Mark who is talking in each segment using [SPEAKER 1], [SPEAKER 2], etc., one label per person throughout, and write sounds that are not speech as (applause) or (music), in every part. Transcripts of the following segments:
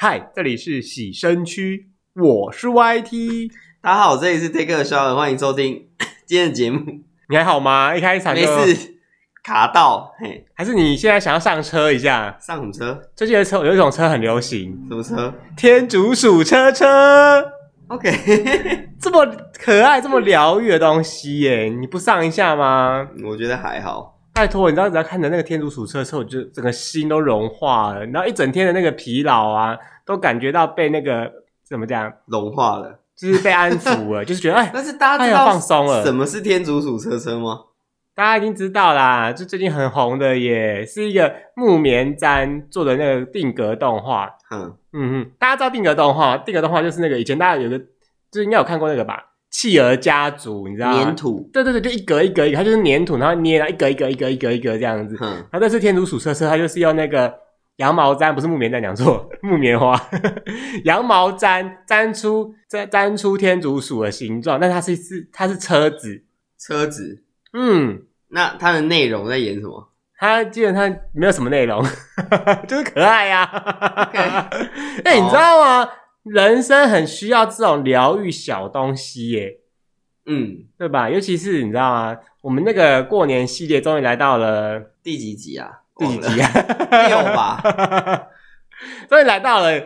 [SPEAKER 1] 嗨，这里是洗身区，我是 YT。
[SPEAKER 2] 大家好，这里是 Take a Shower，欢迎收听 (coughs) 今天的节目。
[SPEAKER 1] 你还好吗？一开场就
[SPEAKER 2] 没事，卡到嘿，
[SPEAKER 1] 还是你现在想要上车一下？
[SPEAKER 2] 上什么车？
[SPEAKER 1] 最近的车有一种车很流行，
[SPEAKER 2] 什么车？
[SPEAKER 1] 天竺鼠车车。
[SPEAKER 2] OK，(laughs)
[SPEAKER 1] 这么可爱、这么疗愈的东西耶，你不上一下吗？
[SPEAKER 2] 我觉得还好。
[SPEAKER 1] 拜托，你知道只要看着那个天竺鼠车车，我就整个心都融化了，然后一整天的那个疲劳啊，都感觉到被那个怎么讲
[SPEAKER 2] 融化了，
[SPEAKER 1] 就是被安抚了，(laughs) 就是觉得哎，
[SPEAKER 2] 但是大家知道放松了，什么是天竺鼠车车吗？
[SPEAKER 1] 大家已经知道啦，就最近很红的耶，是一个木棉毡做的那个定格动画。嗯嗯嗯，大家知道定格动画？定格动画就是那个以前大家有个，就是应该有看过那个吧。企鹅家族，你知道吗？
[SPEAKER 2] 粘土，
[SPEAKER 1] 对对对，就一格一格一格，它就是粘土，然后捏了一格一格一格一格一格这样子。嗯，然后这是天竺鼠车车，它就是用那个羊毛毡，不是木棉毡，讲错，(laughs) 木棉花，(laughs) 羊毛毡粘出粘粘出天竺鼠的形状，但它是是它是车子，
[SPEAKER 2] 车子，
[SPEAKER 1] 嗯，
[SPEAKER 2] 那它的内容在演什么？
[SPEAKER 1] 它基本上没有什么内容，(laughs) 就是可爱呀、啊。哎 Okay.、欸，你知道吗？人生很需要这种疗愈小东西耶，
[SPEAKER 2] 嗯，对
[SPEAKER 1] 吧？尤其是你知道吗？我们那个过年系列终于来到了
[SPEAKER 2] 第几集啊？
[SPEAKER 1] 第几集啊？
[SPEAKER 2] 六吧。(laughs)
[SPEAKER 1] 终于来到了，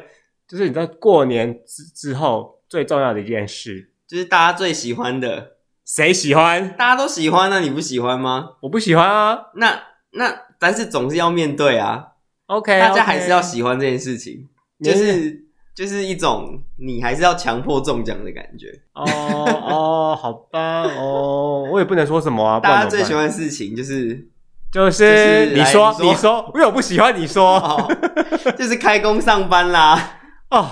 [SPEAKER 1] 就是你知道过年之之后最重要的一件事，
[SPEAKER 2] 就是大家最喜欢的。
[SPEAKER 1] 谁喜欢？
[SPEAKER 2] 大家都喜欢，那你不喜欢吗？
[SPEAKER 1] 我不喜欢啊。
[SPEAKER 2] 那那但是总是要面对啊。
[SPEAKER 1] OK，
[SPEAKER 2] 大家还是要喜欢这件事情，就是。就是一种你还是要强迫中奖的感觉
[SPEAKER 1] 哦哦，(laughs) 好吧哦，我也不能说什么啊。(laughs)
[SPEAKER 2] 大家最喜欢的事情就是
[SPEAKER 1] 就是你说你说，因为我不喜欢你说，哦、
[SPEAKER 2] 就是开工上班啦
[SPEAKER 1] 哦。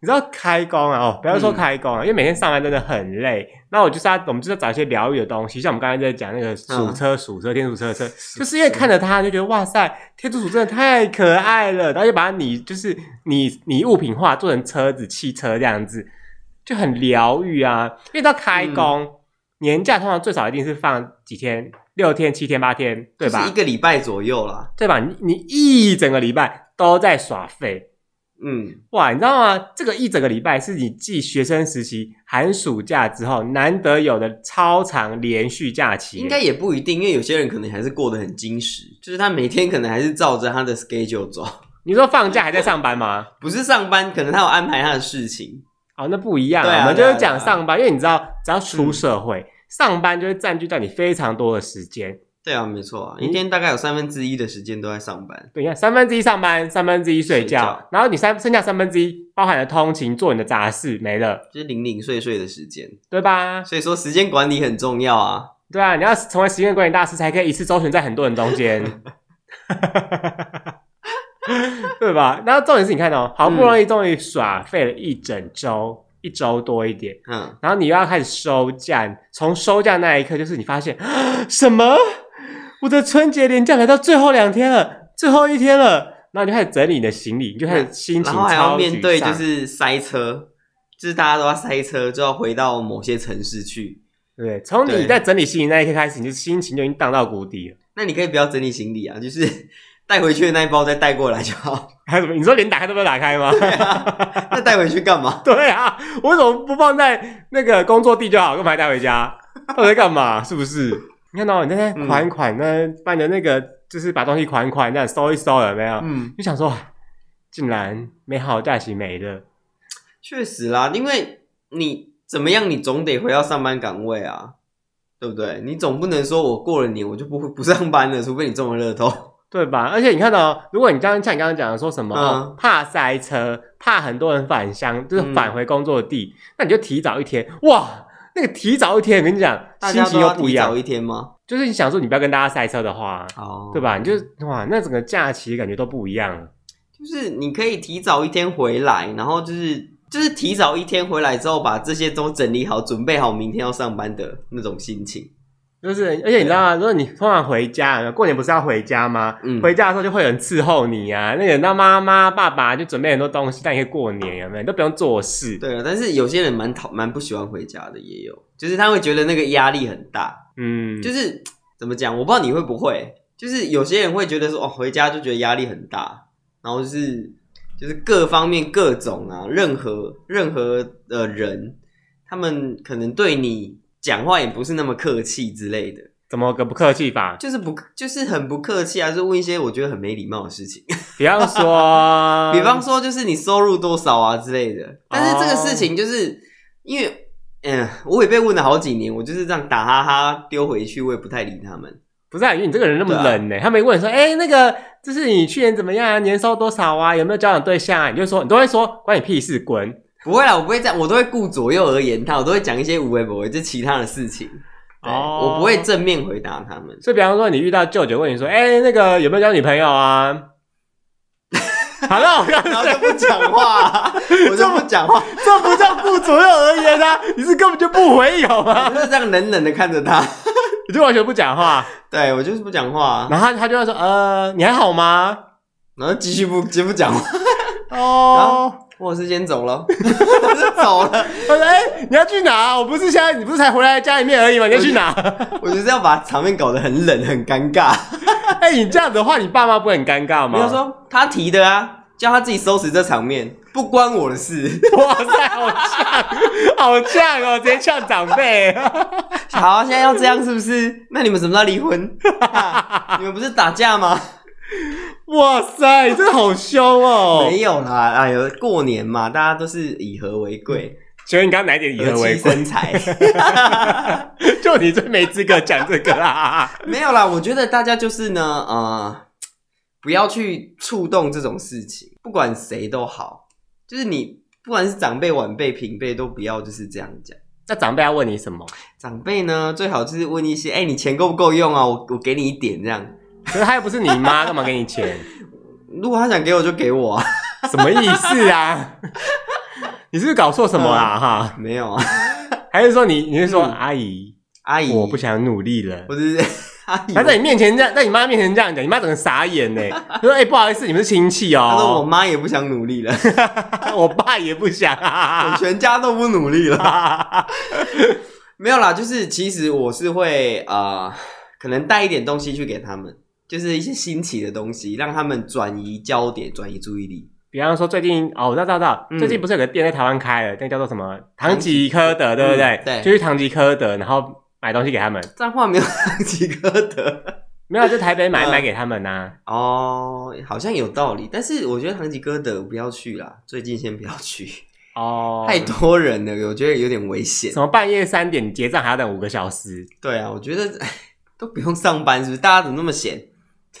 [SPEAKER 1] 你知道开工啊？哦，不要说开工啊，嗯、因为每天上班真的很累。那我就是要，我们就是要找一些疗愈的东西，像我们刚才在讲那个鼠车、鼠车、天竺鼠车车，就是因为看着它就觉得哇塞，天竺鼠真的太可爱了，然后就把它拟就是你你物品化，做成车子、汽车这样子，就很疗愈啊。因为到开工、嗯、年假通常最少一定是放几天，六天、七天、八天，对吧？
[SPEAKER 2] 一个礼拜左右啦，
[SPEAKER 1] 对吧？你你一整个礼拜都在耍废。
[SPEAKER 2] 嗯，
[SPEAKER 1] 哇，你知道吗？这个一整个礼拜是你继学生时期寒暑假之后难得有的超长连续假期。
[SPEAKER 2] 应该也不一定，因为有些人可能还是过得很精实，就是他每天可能还是照着他的 schedule 走。(laughs)
[SPEAKER 1] 你说放假还在上班吗？
[SPEAKER 2] 不是上班，可能他有安排他的事情。
[SPEAKER 1] 哦，那不一样啊。对啊，我们就是讲上班，因为你知道，只要出社会，嗯、上班就会占据到你非常多的时间。
[SPEAKER 2] 对啊，没错啊，一天大概有三分之一的时间都在上班。
[SPEAKER 1] 对你看，三分之一上班，三分之一睡觉，睡觉然后你三剩下三分之一包含了通勤、做你的杂事，没了，
[SPEAKER 2] 就是零零碎碎的时间，
[SPEAKER 1] 对吧？
[SPEAKER 2] 所以说时间管理很重要啊。
[SPEAKER 1] 对啊，你要成为时间管理大师，才可以一次周旋在很多人中间，(laughs) 对吧？然后重点是你看哦，好不容易终于耍废了一整周，嗯、一周多一点，嗯，然后你又要开始收假，从收假那一刻，就是你发现 (gasps) 什么？我的春节连假来到最后两天了，最后一天了，然后你就开始整理你的行李，你就开始心情超然后还要
[SPEAKER 2] 面对就是塞车，就是大家都要塞车，就要回到某些城市去，
[SPEAKER 1] 对？从你在整理行李那一天开始，你就心情就已经荡到谷底了。
[SPEAKER 2] 那你可以不要整理行李啊，就是带回去的那一包再带过来就好。
[SPEAKER 1] 还有什么？你说连打开都不要打开吗？(laughs)
[SPEAKER 2] 对啊，那带回去干嘛？(laughs)
[SPEAKER 1] 对啊，我为什么不放在那个工作地就好，干嘛还带回家？到底在干嘛？是不是？你看到你那天款一款，那把你的那个就是把东西款一款，这样收一收有没有？嗯，就想说，竟然美好假期没了。
[SPEAKER 2] 确实啦，因为你怎么样，你总得回到上班岗位啊，对不对？你总不能说我过了年我就不不上班了，除非你中了乐透，
[SPEAKER 1] 对吧？而且你看到，如果你刚刚像你刚刚讲的说什么、嗯哦、怕塞车，怕很多人返乡，就是返回工作地，嗯、那你就提早一天哇。那个提早一天，我跟你讲，心情又不一样。提早
[SPEAKER 2] 一天吗？
[SPEAKER 1] 就是你想说，你不要跟大家赛车的话，哦，对吧？你就哇，那整个假期感觉都不一样。
[SPEAKER 2] 就是你可以提早一天回来，然后就是就是提早一天回来之后，把这些都整理好，准备好明天要上班的那种心情。
[SPEAKER 1] 就是，而且你知道吗？如果你通常回家，过年不是要回家吗？嗯，回家的时候就会有人伺候你啊，那个那妈妈、爸爸就准备很多东西，带你可以过年，有没有？你都不用做事。
[SPEAKER 2] 对啊，但是有些人蛮讨蛮不喜欢回家的，也有，就是他会觉得那个压力很大。嗯，就是怎么讲？我不知道你会不会，就是有些人会觉得说，哦，回家就觉得压力很大，然后就是就是各方面各种啊，任何任何的人，他们可能对你讲话也不是那么客气之类的。
[SPEAKER 1] 怎么个不客气法？
[SPEAKER 2] 就是不就是很不客气啊，就问一些我觉得很没礼貌的事情。
[SPEAKER 1] 比方说，(laughs)
[SPEAKER 2] 比方说就是你收入多少啊之类的。但是这个事情就是、哦、因为，嗯，我也被问了好几年，我就是这样打哈哈丢回去，我也不太理他们。
[SPEAKER 1] 不是啊，因为你这个人那么冷呢、欸，啊、他没问说，哎、欸，那个就是你去年怎么样啊？年收多少啊？有没有交往对象啊？你就说，你都会说关你屁事，滚！(laughs)
[SPEAKER 2] 不会啦，我不会这样，我都会顾左右而言他，我都会讲一些无为不为，就其他的事情。哦，我不会正面回答他们。
[SPEAKER 1] 所以，比方说，你遇到舅舅问你说：“哎、欸，那个有没有交女朋友啊？” (laughs) 好了，然后
[SPEAKER 2] 就不讲话，(laughs) 我就不讲话，
[SPEAKER 1] 这不叫顾左右而言啊！你是根本就不回有吗？
[SPEAKER 2] 我就是这样冷冷的看着他，
[SPEAKER 1] 你就完全不讲话。
[SPEAKER 2] 对，我就是不讲话。
[SPEAKER 1] 然后他他就会说：“呃，你还好吗？”
[SPEAKER 2] 然后继续不继续不讲话。
[SPEAKER 1] 哦。
[SPEAKER 2] 我是先走了，我是走了。
[SPEAKER 1] 他说：“哎、欸，你要去哪？我不是现在，你不是才回来家里面而已吗？你要去哪？”
[SPEAKER 2] 我就是要把场面搞得很冷、很尴尬。
[SPEAKER 1] 哎、欸，你这样子的话，你爸妈不会很尴尬吗？
[SPEAKER 2] 比如说他提的啊，叫他自己收拾这场面，不关我的事。
[SPEAKER 1] 哇塞，好呛，好呛哦！直接呛长辈。
[SPEAKER 2] 好，现在要这样是不是？那你们什么时候离婚？你们不是打架吗？
[SPEAKER 1] 哇塞，真的好凶哦！
[SPEAKER 2] 没有啦，哎呦，过年嘛，大家都是以和为贵。
[SPEAKER 1] 请问你刚刚哪点以和为贵？
[SPEAKER 2] 身材，(laughs)
[SPEAKER 1] 就你最没资格讲这个啦。
[SPEAKER 2] 没有啦，我觉得大家就是呢，呃，不要去触动这种事情，不管谁都好，就是你不管是长辈、晚辈、平辈，都不要就是这样讲。
[SPEAKER 1] 那长辈要问你什么？
[SPEAKER 2] 长辈呢，最好就是问一些，哎、欸，你钱够不够用啊？我我给你一点这样。
[SPEAKER 1] 可是他又不是你妈，干嘛给你钱？(laughs)
[SPEAKER 2] 如果他想给我，就给我啊！
[SPEAKER 1] 什么意思啊？(laughs) 你是不是搞错什么啦？哈，
[SPEAKER 2] 没有啊？
[SPEAKER 1] 还是说你你是说阿姨？
[SPEAKER 2] 阿姨，
[SPEAKER 1] 我不想努力了。
[SPEAKER 2] 不是 (laughs) 阿姨，
[SPEAKER 1] 他在你面前这样，在你妈面前这样讲，你妈整个傻眼呢。他说：“哎，不好意思，你们是亲戚哦。”
[SPEAKER 2] 他说：“我妈也不想努力了，
[SPEAKER 1] 我爸也不想，
[SPEAKER 2] 我全家都不努力了。”没有啦，就是其实我是会啊，可能带一点东西去给他们。就是一些新奇的东西，让他们转移焦点，转移注意力。
[SPEAKER 1] 比方说，最近哦，我知道，知道，知道，嗯、最近不是有个店在台湾开了，那叫做什么？唐吉诃德，对不对？嗯、对，就是唐吉诃德，然后买东西给他们。
[SPEAKER 2] 彰化没有唐吉诃德，
[SPEAKER 1] 没有，就台北买、呃、买给他们呐、啊。
[SPEAKER 2] 哦，好像有道理，但是我觉得唐吉诃德不要去啦，最近先不要去。哦，太多人了，我觉得有点危险。
[SPEAKER 1] 什么半夜三点结账还要等五个小时？
[SPEAKER 2] 对啊，我觉得都不用上班，是不是？大家怎么那么闲？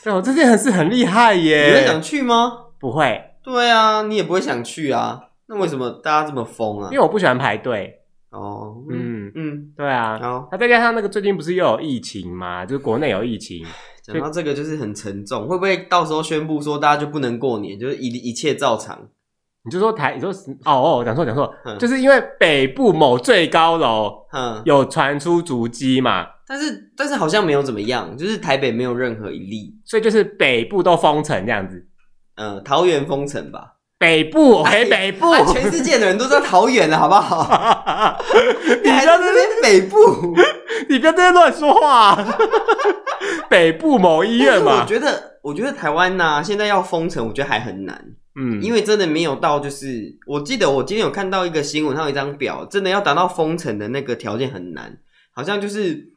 [SPEAKER 1] 哦，这件事很厉害耶！
[SPEAKER 2] 你会想去吗？
[SPEAKER 1] 不会。
[SPEAKER 2] 对啊，你也不会想去啊。那为什么大家这么疯啊？
[SPEAKER 1] 因为我不喜欢排队。
[SPEAKER 2] 哦，嗯嗯，
[SPEAKER 1] 对啊。然后，那再加上那个最近不是又有疫情嘛？就是国内有疫情。
[SPEAKER 2] 讲到这个就是很沉重，会不会到时候宣布说大家就不能过年，就是一一切照常？
[SPEAKER 1] 你就说台，你说哦哦，讲错讲错，嗯、就是因为北部某最高楼，嗯，有传出足迹嘛。
[SPEAKER 2] 但是但是好像没有怎么样，就是台北没有任何一例，
[SPEAKER 1] 所以就是北部都封城这样子。
[SPEAKER 2] 嗯，桃园封城吧。
[SPEAKER 1] 北部，哎，北部，
[SPEAKER 2] 全世界的人都知道桃园了，好不好？(laughs) 你还在那边北部？
[SPEAKER 1] 你不要在乱说话。(laughs) 北部某医院嘛。
[SPEAKER 2] 我觉得，我觉得台湾呐，现在要封城，我觉得还很难。嗯，因为真的没有到，就是我记得我今天有看到一个新闻，它有一张表，真的要达到封城的那个条件很难，好像就是。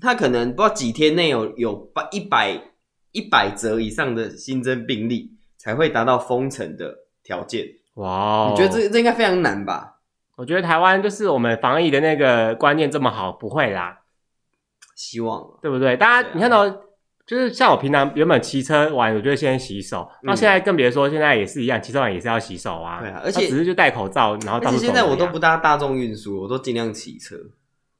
[SPEAKER 2] 他可能不知道几天内有有百一百一百则以上的新增病例，才会达到封城的条件。哇 Wow，你觉得这这应该非常难吧？
[SPEAKER 1] 我觉得台湾就是我们防疫的那个观念这么好，不会啦。
[SPEAKER 2] 希望
[SPEAKER 1] 对不对？大家你看到，就是像我平常原本骑车玩，我就会先洗手。那、嗯、现在更别说，现在也是一样，骑车玩也是要洗手啊。对啊，而且只是就戴口罩，然后。而且现
[SPEAKER 2] 在我都不搭大众运输，我都尽量骑车。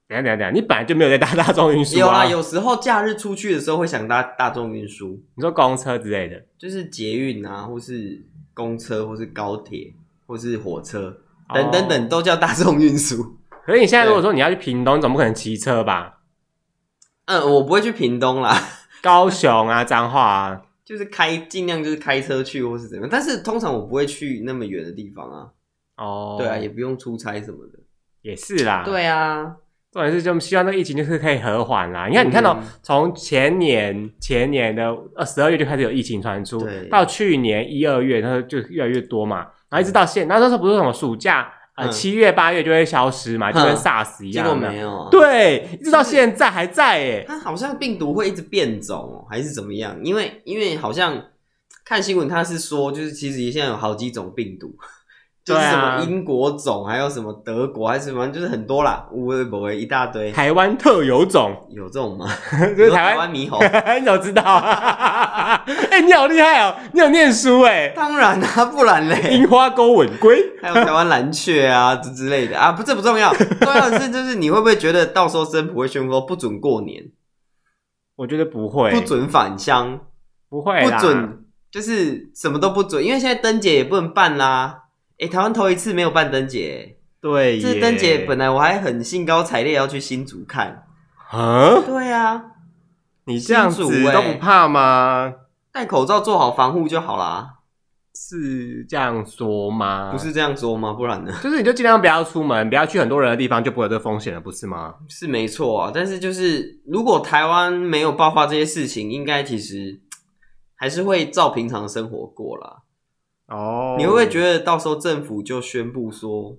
[SPEAKER 1] 等下等下等下，你本来就没有在搭大众运输啊？
[SPEAKER 2] 有啊，有时候假日出去的时候会想搭大众运输。
[SPEAKER 1] 你说公车之类的，
[SPEAKER 2] 就是捷运啊，或是公车，或是高铁，或是火车，等等等都叫大众运输。
[SPEAKER 1] 可是你现在如果说你要去屏东，你总不可能骑车吧？
[SPEAKER 2] 嗯，我不会去屏东啦，(laughs)
[SPEAKER 1] 高雄啊，彰化啊，
[SPEAKER 2] 就是开尽量就是开车去或是怎么样，但是通常我不会去那么远的地方啊。哦，对啊，也不用出差什么的。
[SPEAKER 1] 也是啦。
[SPEAKER 2] 对啊。
[SPEAKER 1] 重点是就希望那个疫情就是可以和缓啦。你看，你看到从前年前年的呃十二月就开始有疫情传出，到去年一二月，它就越来越多嘛，然后一直到现，那时候不是什么暑假。啊，七月八月就会消失嘛，就跟 SARS 一样。
[SPEAKER 2] 结果没有。
[SPEAKER 1] 对，一直到现在还在诶。
[SPEAKER 2] 它好像病毒会一直变种，还是怎么样？因为因为好像看新闻，它是说，就是其实现在有好几种病毒。就是什么英国种，还有什么德国，还是什么，就是很多啦，乌龟博一大堆。
[SPEAKER 1] 台湾特有种
[SPEAKER 2] 有这种吗？(laughs)
[SPEAKER 1] 就是台湾
[SPEAKER 2] 猕猴，(laughs)
[SPEAKER 1] 你怎么知道？(laughs) 哎、欸，你好厉害哦！你有念书哎？
[SPEAKER 2] 当然啊，不然嘞。
[SPEAKER 1] 樱花钩吻龟，
[SPEAKER 2] 还有台湾蓝雀啊之之类的啊，不，这不重要，重要的是就是你会不会觉得到时候政府会宣布不准过年？
[SPEAKER 1] 我觉得不会，
[SPEAKER 2] 不准返乡，
[SPEAKER 1] 不会，
[SPEAKER 2] 不准，就是什么都不准，因为现在灯节也不能办啦。哎、欸，台湾头一次没有办灯节，
[SPEAKER 1] 对，
[SPEAKER 2] 这灯节本来我还很兴高采烈要去新竹看，
[SPEAKER 1] 啊，
[SPEAKER 2] 对啊，
[SPEAKER 1] 你这样子都不怕吗？
[SPEAKER 2] 戴口罩做好防护就好啦，
[SPEAKER 1] 是这样说吗？
[SPEAKER 2] 不是这样说吗？不然呢？
[SPEAKER 1] 就是你就尽量不要出门，不要去很多人的地方，就不会有这风险了，不是吗？
[SPEAKER 2] 是没错啊，但是就是如果台湾没有爆发这些事情，应该其实还是会照平常生活过啦。
[SPEAKER 1] 哦，
[SPEAKER 2] 你会不会觉得到时候政府就宣布说，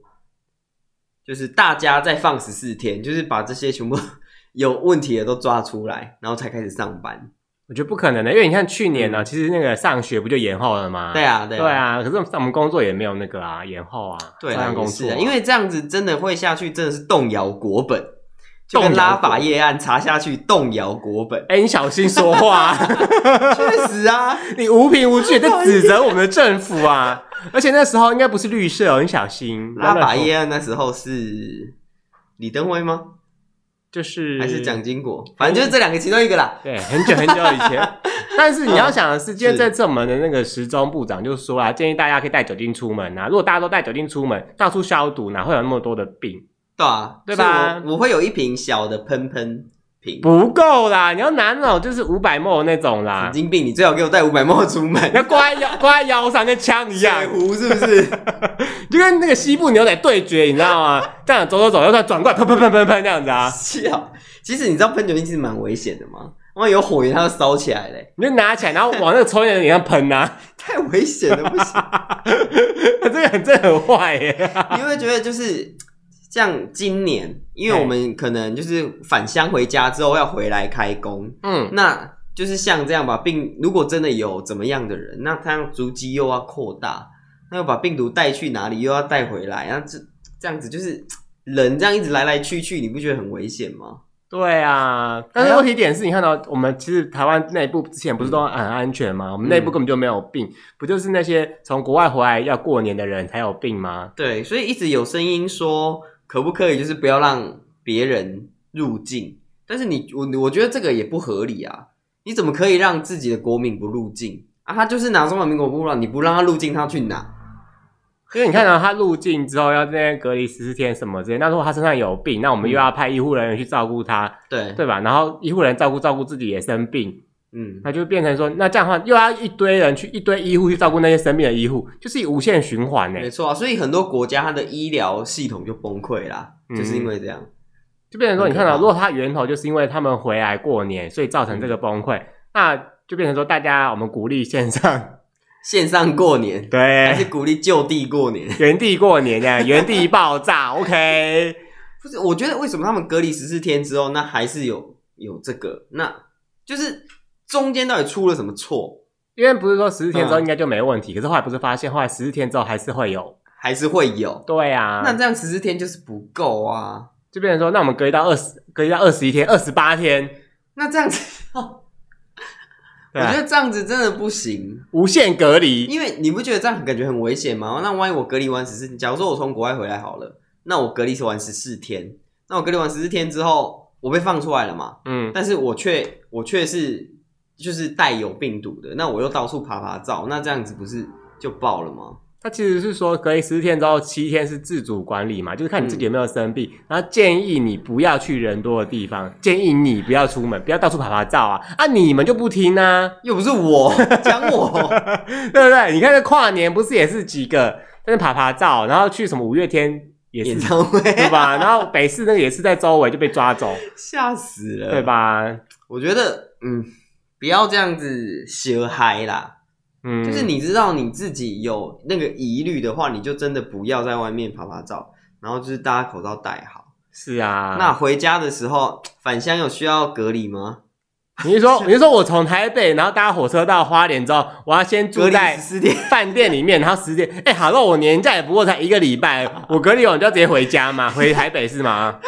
[SPEAKER 2] 就是大家再放十四天，就是把这些全部 (laughs) 有问题的都抓出来，然后才开始上班？
[SPEAKER 1] 我觉得不可能的，因为你看去年呢、其实那个上学不就延后了吗？
[SPEAKER 2] 对啊，对啊，
[SPEAKER 1] 对啊。可是我们工作也没有那个啊，延后啊，
[SPEAKER 2] 对
[SPEAKER 1] 啊，工作、啊，
[SPEAKER 2] 因为这样子真的会下去，真的是动摇国本。就跟拉法叶案查下去，动摇国本。
[SPEAKER 1] 哎、欸，你小心说话。(laughs)
[SPEAKER 2] 确实啊，
[SPEAKER 1] 你无凭无据在指责我们的政府啊！而且那时候应该不是绿色哦，你小心。
[SPEAKER 2] 拉法叶案那时候是李登辉吗？
[SPEAKER 1] 就是
[SPEAKER 2] 还是蒋经国？反正就是这两个其中一个啦。
[SPEAKER 1] 对，很久很久以前。(laughs) 但是你要想的是，今天在这门的那个时钟部长就说啊，建议大家可以带酒精出门啊。如果大家都带酒精出门，到处消毒，哪会有那么多的病？
[SPEAKER 2] 对啊，
[SPEAKER 1] 对吧？
[SPEAKER 2] 我，我会有一瓶小的喷喷瓶，
[SPEAKER 1] 不够啦！你要拿那种就是五百 ml 那种啦。
[SPEAKER 2] 神经病！你最好给我带五百 ml 出门，(laughs)
[SPEAKER 1] 要挂在腰，挂在腰上跟枪一
[SPEAKER 2] 样，是不是？(laughs)
[SPEAKER 1] 就跟那个西部牛仔对决，你知道吗？(laughs) 这样走走走，要再转过来，喷喷喷喷喷这样子啊！
[SPEAKER 2] 笑。其实你知道喷酒精其实蛮危险的吗？万一有火源，它就烧起来嘞。你
[SPEAKER 1] 就拿起来，然后往那个抽烟的脸上喷啊！
[SPEAKER 2] 太危险了，不行。
[SPEAKER 1] 这个很真的很坏耶！
[SPEAKER 2] 你会觉得就是。像今年，因为我们可能就是返乡回家之后要回来开工，嗯，那就是像这样吧，病如果真的有怎么样的人，那他足迹又要扩大，那又把病毒带去哪里，又要带回来，那这这样子就是人这样一直来来去去，你不觉得很危险吗？
[SPEAKER 1] 对啊，但是问题点是你看到我们其实台湾内部之前不是都很安全吗？嗯、我们内部根本就没有病，不就是那些从国外回来要过年的人才有病吗？
[SPEAKER 2] 对，所以一直有声音说。可不可以就是不要让别人入境？但是你我我觉得这个也不合理啊！你怎么可以让自己的国民不入境啊？他就是拿中华民国护照，你不让他入境，他去哪？
[SPEAKER 1] 因为你看到他入境之后要在那边隔离十四天什么之类，那如果他身上有病，那我们又要派医护人员去照顾他，
[SPEAKER 2] 对
[SPEAKER 1] 对吧？然后医护人员照顾照顾自己也生病。
[SPEAKER 2] 嗯，
[SPEAKER 1] 那就变成说，那这样的话又要一堆人去，一堆医护去照顾那些生病的医护，就是无限循环呢。
[SPEAKER 2] 没错啊，所以很多国家它的医疗系统就崩溃啦，嗯、就是因为这样，
[SPEAKER 1] 就变成说，你看到，如果它源头就是因为他们回来过年，所以造成这个崩溃，嗯、那就变成说，大家我们鼓励线上 (laughs)
[SPEAKER 2] 线上过年，(laughs)
[SPEAKER 1] 对，
[SPEAKER 2] 还是鼓励就地过年，(laughs)
[SPEAKER 1] 原地过年这样，原地爆炸，OK。
[SPEAKER 2] 不是，我觉得为什么他们隔离十四天之后，那还是有有这个，那就是。中间到底出了什么错？
[SPEAKER 1] 因为不是说十四天之后应该就没问题，嗯、可是后来不是发现，后来十四天之后还是会有，
[SPEAKER 2] 还是会有。对
[SPEAKER 1] 啊，
[SPEAKER 2] 那这样十四天就是不够啊，
[SPEAKER 1] 就变成说，那我们隔离到二十，隔离到二十一天、二十八天，
[SPEAKER 2] 那这样子，(laughs) 哦啊、我觉得这样子真的不行，
[SPEAKER 1] 无限隔离。
[SPEAKER 2] 因为你不觉得这样感觉很危险吗？那万一我隔离完十四，假如说我从国外回来好了，那我隔离是完十四天，那我隔离完十四天之后，我被放出来了嘛？嗯，但是我却我却是。就是带有病毒的，那我又到处爬爬照，那这样子不是就爆了吗？
[SPEAKER 1] 他其实是说，隔离十四天之后，七天是自主管理嘛，就是看你自己有没有生病，嗯、然后建议你不要去人多的地方，建议你不要出门，不要到处爬爬照啊！啊，你们就不听呢？
[SPEAKER 2] 又不是我讲我，(laughs)
[SPEAKER 1] 对不对？你看这跨年不是也是几个在那爬爬照，然后去什么五月天也是
[SPEAKER 2] 演唱会，
[SPEAKER 1] 对吧？然后北市那个也是在周围就被抓走，
[SPEAKER 2] 吓死了，
[SPEAKER 1] 对吧？
[SPEAKER 2] 我觉得，嗯，不要这样子学嗨啦。嗯，就是你知道你自己有那个疑虑的话，你就真的不要在外面拍拍照，然后就是大家口罩戴好。
[SPEAKER 1] 是啊，
[SPEAKER 2] 那回家的时候返乡有需要隔离吗？(laughs)
[SPEAKER 1] 你是说，你是说我从台北，然后搭火车到花莲之后，我要先住在饭店里面，然后十天。哎、欸，好了，我年假也不过才一个礼拜，我隔离完就要直接回家嘛，回台北是吗？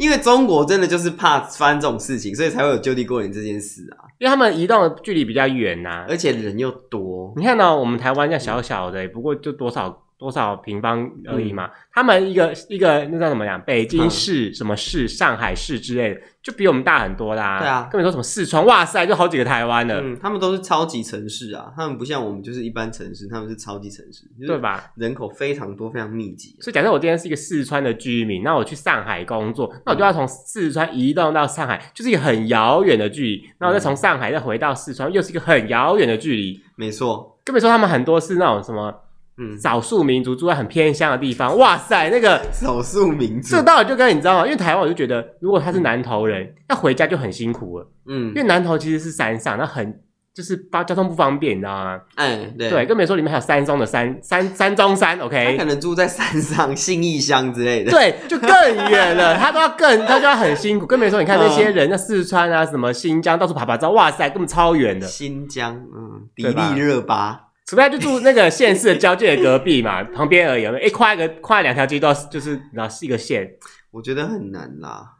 [SPEAKER 2] 因为中国真的就是怕发生这种事情，所以才会有就地过年这件事啊。
[SPEAKER 1] 因为他们移动的距离比较远呐、啊，
[SPEAKER 2] 而且人又多。
[SPEAKER 1] 你看到我们台湾这样小小的，不过就多少。多少平方而已嘛？嗯、他们一个一个那叫怎么讲？北京市、什么市、上海市之类的，就比我们大很多啦。
[SPEAKER 2] 对啊，
[SPEAKER 1] 根本说什么四川，哇塞，就好几个台湾了。
[SPEAKER 2] 嗯，他们都是超级城市啊，他们不像我们就是一般城市，他们是超级城市，
[SPEAKER 1] 对吧？
[SPEAKER 2] 人口非常多，非常密集。
[SPEAKER 1] 所以假设我今天是一个四川的居民，那我去上海工作，那我就要从四川移动到上海，就是一个很遥远的距离。那我再从上海再回到四川，又是一个很遥远的距离。
[SPEAKER 2] 没错，
[SPEAKER 1] 更别说他们很多是那种什么。嗯，少数民族住在很偏乡的地方，哇塞，那个
[SPEAKER 2] 少数民族，
[SPEAKER 1] 这道理就跟你知道吗？因为台湾我就觉得，如果他是南投人，要回家就很辛苦了。嗯，因为南投其实是山上，那很就是包交通不方便，你知道吗？
[SPEAKER 2] 嗯，对，
[SPEAKER 1] 对，更别说里面还有山中的山山山中山，OK，
[SPEAKER 2] 他可能住在山上信义乡之类的，
[SPEAKER 1] 对，就更远了，他都要更他就要很辛苦。更别说你看那些人，那四川啊，什么新疆到处爬爬照，哇塞，根本超远的。
[SPEAKER 2] 新疆，嗯，迪丽热巴。
[SPEAKER 1] 除非就住那个县市的交界的隔壁嘛，旁边而已。哎、欸，跨一个跨两条街道，就是然后是一个县，
[SPEAKER 2] 我觉得很难啦。